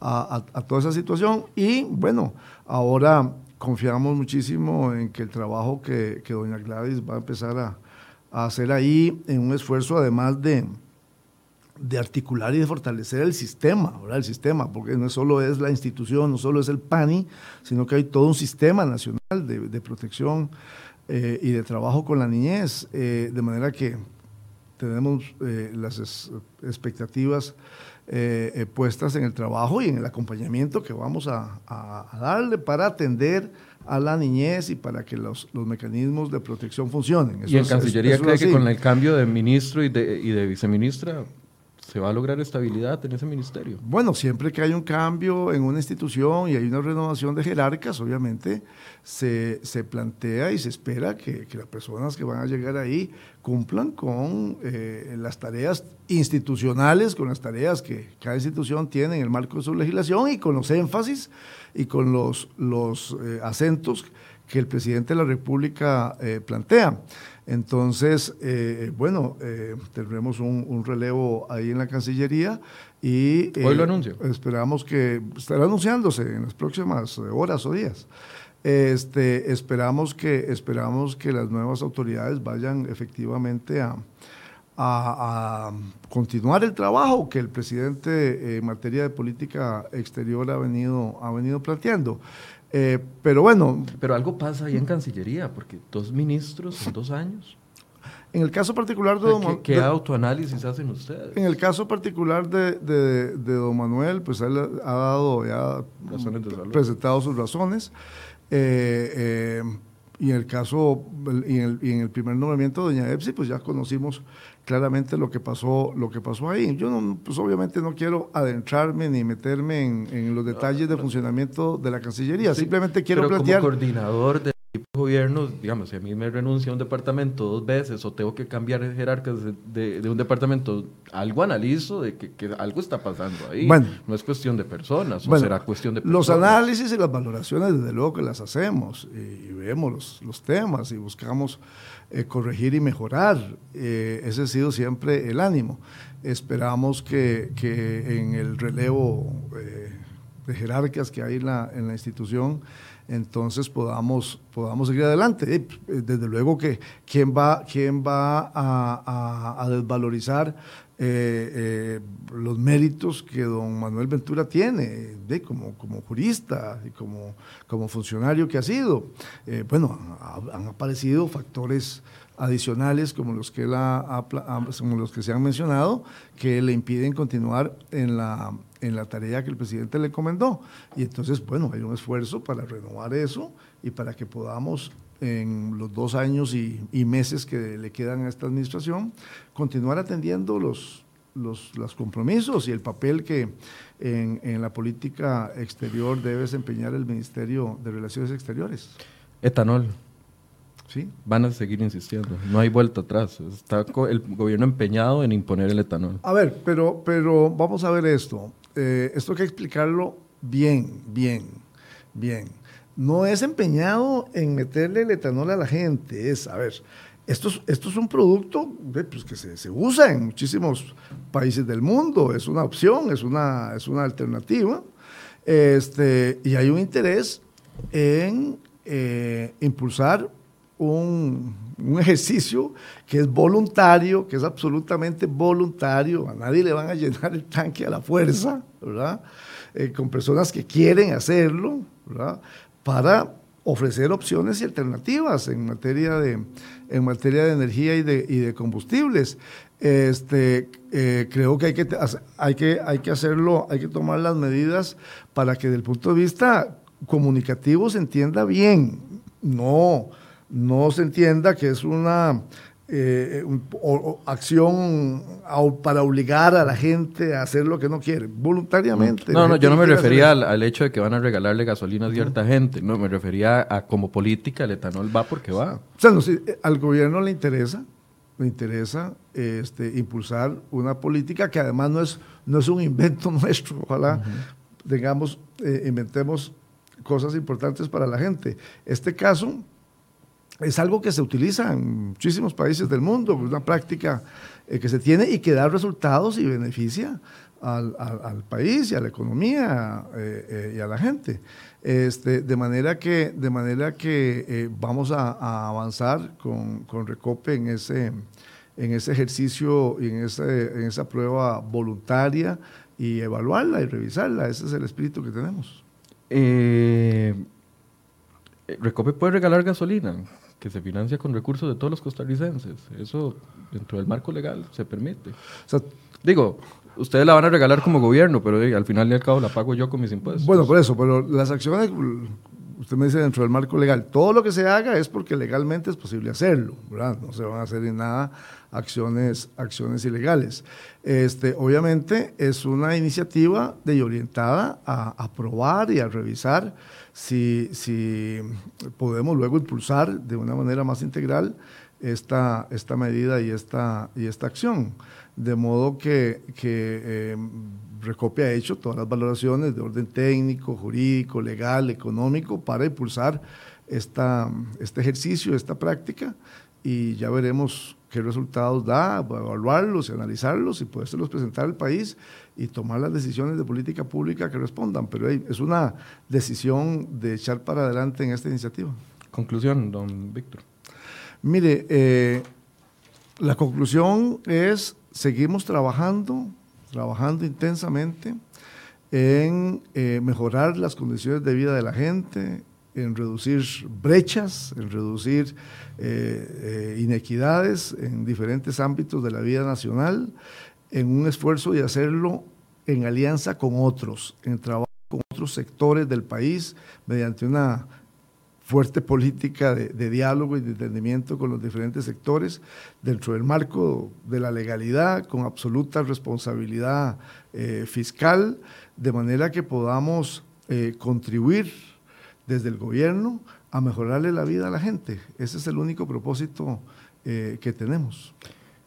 a, toda esa situación. Y bueno, ahora confiamos muchísimo en que el trabajo que, doña Gladys va a empezar a, hacer ahí, en un esfuerzo además de, de articular y de fortalecer el sistema, ¿verdad? el sistema, porque no solo es la institución, no solo es el PANI, sino que hay todo un sistema nacional de, de protección eh, y de trabajo con la niñez, eh, de manera que tenemos eh, las expectativas eh, eh, puestas en el trabajo y en el acompañamiento que vamos a, darle para atender a la niñez y para que los, los mecanismos de protección funcionen. ¿Y en Cancillería cree que con el cambio de ministro y de, y de viceministra ¿Se va a lograr estabilidad en ese ministerio? Bueno, siempre que hay un cambio en una institución y hay una renovación de jerarcas, obviamente se, se plantea y se espera que, que, las personas que van a llegar ahí cumplan con eh, las tareas institucionales, con las tareas que cada institución tiene en el marco de su legislación y con los énfasis y con los, los eh, acentos que el presidente de la República eh, plantea. Entonces, eh, bueno, eh, tendremos un, relevo ahí en la Cancillería y... Hoy lo anuncio. Esperamos que estará anunciándose en las próximas horas o días. Este, esperamos, que, esperamos que las nuevas autoridades vayan efectivamente a, a, continuar el trabajo que el presidente en materia de política exterior ha venido, ha venido planteando. Eh, pero bueno. Pero algo pasa ahí en Cancillería, porque dos ministros en dos años. En el caso particular de don ¿Qué, autoanálisis hacen ustedes? En el caso particular de, de, don Manuel, pues él ha dado ya presentado sus razones. Eh, eh, y en el caso, y en el, y en el primer nombramiento de doña Epsi, pues ya conocimos claramente lo que pasó, lo que pasó ahí. Yo no, pues obviamente no quiero adentrarme ni meterme en, los detalles de funcionamiento de la Cancillería. Simplemente quiero pero plantear. Como coordinador de gobierno, digamos, si a mí me renuncia a un departamento dos veces o tengo que cambiar jerarcas de, de, un departamento, algo analizo de que, que, algo está pasando ahí. Bueno, no es cuestión de personas, o será cuestión de personas. Los análisis y las valoraciones, desde luego que las hacemos y, vemos los, los temas y buscamos eh, corregir y mejorar. Eh, ese ha sido siempre el ánimo. Esperamos que, que en el relevo eh, de jerarcas que hay en la, en la institución, entonces podamos, podamos seguir adelante. Desde luego que quién va, quién va a, a desvalorizar eh, eh, los méritos que don Manuel Ventura tiene de, como, como jurista y como, como funcionario que ha sido. Eh, bueno, han aparecido factores adicionales como los que la, como los que se han mencionado que le impiden continuar en la en la tarea que el presidente le encomendó y entonces bueno hay un esfuerzo para renovar eso y para que podamos en los dos años y, meses que le quedan a esta administración, continuar atendiendo los, los, compromisos y el papel que en, en, la política exterior debe desempeñar el Ministerio de Relaciones Exteriores. Etanol. Sí. Van a seguir insistiendo, no hay vuelta atrás. Está el gobierno empeñado en imponer el etanol. A ver, pero, pero vamos a ver esto. Eh, esto hay que explicarlo bien, bien, bien no es empeñado en meterle el etanol a la gente, es, a ver, esto es, esto es un producto pues, que se, usa en muchísimos países del mundo, es una opción, es una, es una alternativa, este, y hay un interés en eh, impulsar un, un, ejercicio que es voluntario, que es absolutamente voluntario, a nadie le van a llenar el tanque a la fuerza, ¿verdad? Eh, con personas que quieren hacerlo, ¿verdad? Para ofrecer opciones y alternativas en materia de, en materia de energía y de, y de combustibles. Este, eh, creo que hay que, hay, que, hay que hacerlo, hay que tomar las medidas para que desde el punto de vista comunicativo se entienda bien, no, no se entienda que es una eh, acción para obligar a la gente a hacer lo que no quiere, voluntariamente. No, no, yo no me refería al, hecho de que van a regalarle gasolina a cierta gente, no, me refería a como política el etanol va porque va. O sea, no, eh, al gobierno le interesa, le interesa este, impulsar una política que además no es, no es un invento nuestro, ojalá tengamos, eh, inventemos cosas importantes para la gente. Este caso es algo que se utiliza en muchísimos países del mundo, una práctica eh, que se tiene y que da resultados y beneficia al, país y a la economía eh, eh, y a la gente. Este, de manera que, de manera que vamos a, avanzar con, con, Recope en ese, en ese ejercicio y en, ese, en esa prueba voluntaria y evaluarla y revisarla. Ese es el espíritu que tenemos. Recope puede regalar gasolina que se financia con recursos de todos los costarricenses. Eso dentro del marco legal se permite. digo, ustedes la van a regalar como gobierno, pero al final y al cabo la pago yo con mis impuestos. Bueno, por eso, pero las acciones, usted me dice dentro del marco legal, todo lo que se haga es porque legalmente es posible hacerlo, ¿verdad? No se van a hacer en nada acciones, acciones ilegales. Este, obviamente es una iniciativa de orientada a aprobar y a revisar si, si podemos luego impulsar de una manera más integral esta, esta medida y esta, y esta acción. De modo que, eh, Recope ha hecho todas las valoraciones de orden técnico, jurídico, legal, económico para impulsar esta, este ejercicio, esta práctica y ya veremos qué resultados da, evaluarlos y analizarlos y podérselos presentar al país y tomar las decisiones de política pública que respondan. Pero es una decisión de echar para adelante en esta iniciativa. Conclusión, don Víctor. Mire, eh, la conclusión es, seguimos trabajando, trabajando intensamente en eh, mejorar las condiciones de vida de la gente, en reducir brechas, en reducir eh, inequidades en diferentes ámbitos de la vida nacional, en un esfuerzo de hacerlo en alianza con otros, en trabajo con otros sectores del país, mediante una fuerte política de, diálogo y de entendimiento con los diferentes sectores, dentro del marco de la legalidad, con absoluta responsabilidad eh, fiscal, de manera que podamos eh, contribuir desde el gobierno a mejorarle la vida a la gente. Ese es el único propósito eh, que tenemos.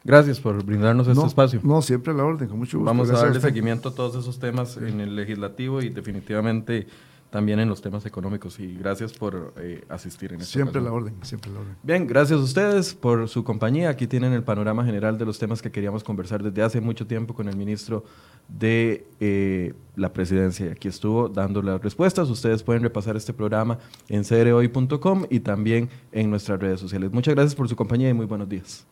Gracias por brindarnos este espacio. No, siempre a la orden, con mucho gusto. Vamos a darle seguimiento a todos esos temas en el legislativo y definitivamente también en los temas económicos. Y gracias por eh, asistir en esta Siempre la orden, siempre la orden. Bien, gracias a ustedes por su compañía. Aquí tienen el panorama general de los temas que queríamos conversar desde hace mucho tiempo con el ministro de eh, la presidencia. Aquí estuvo dando las respuestas. Ustedes pueden repasar este programa en crhoy.com y también en nuestras redes sociales. Muchas gracias por su compañía y muy buenos días.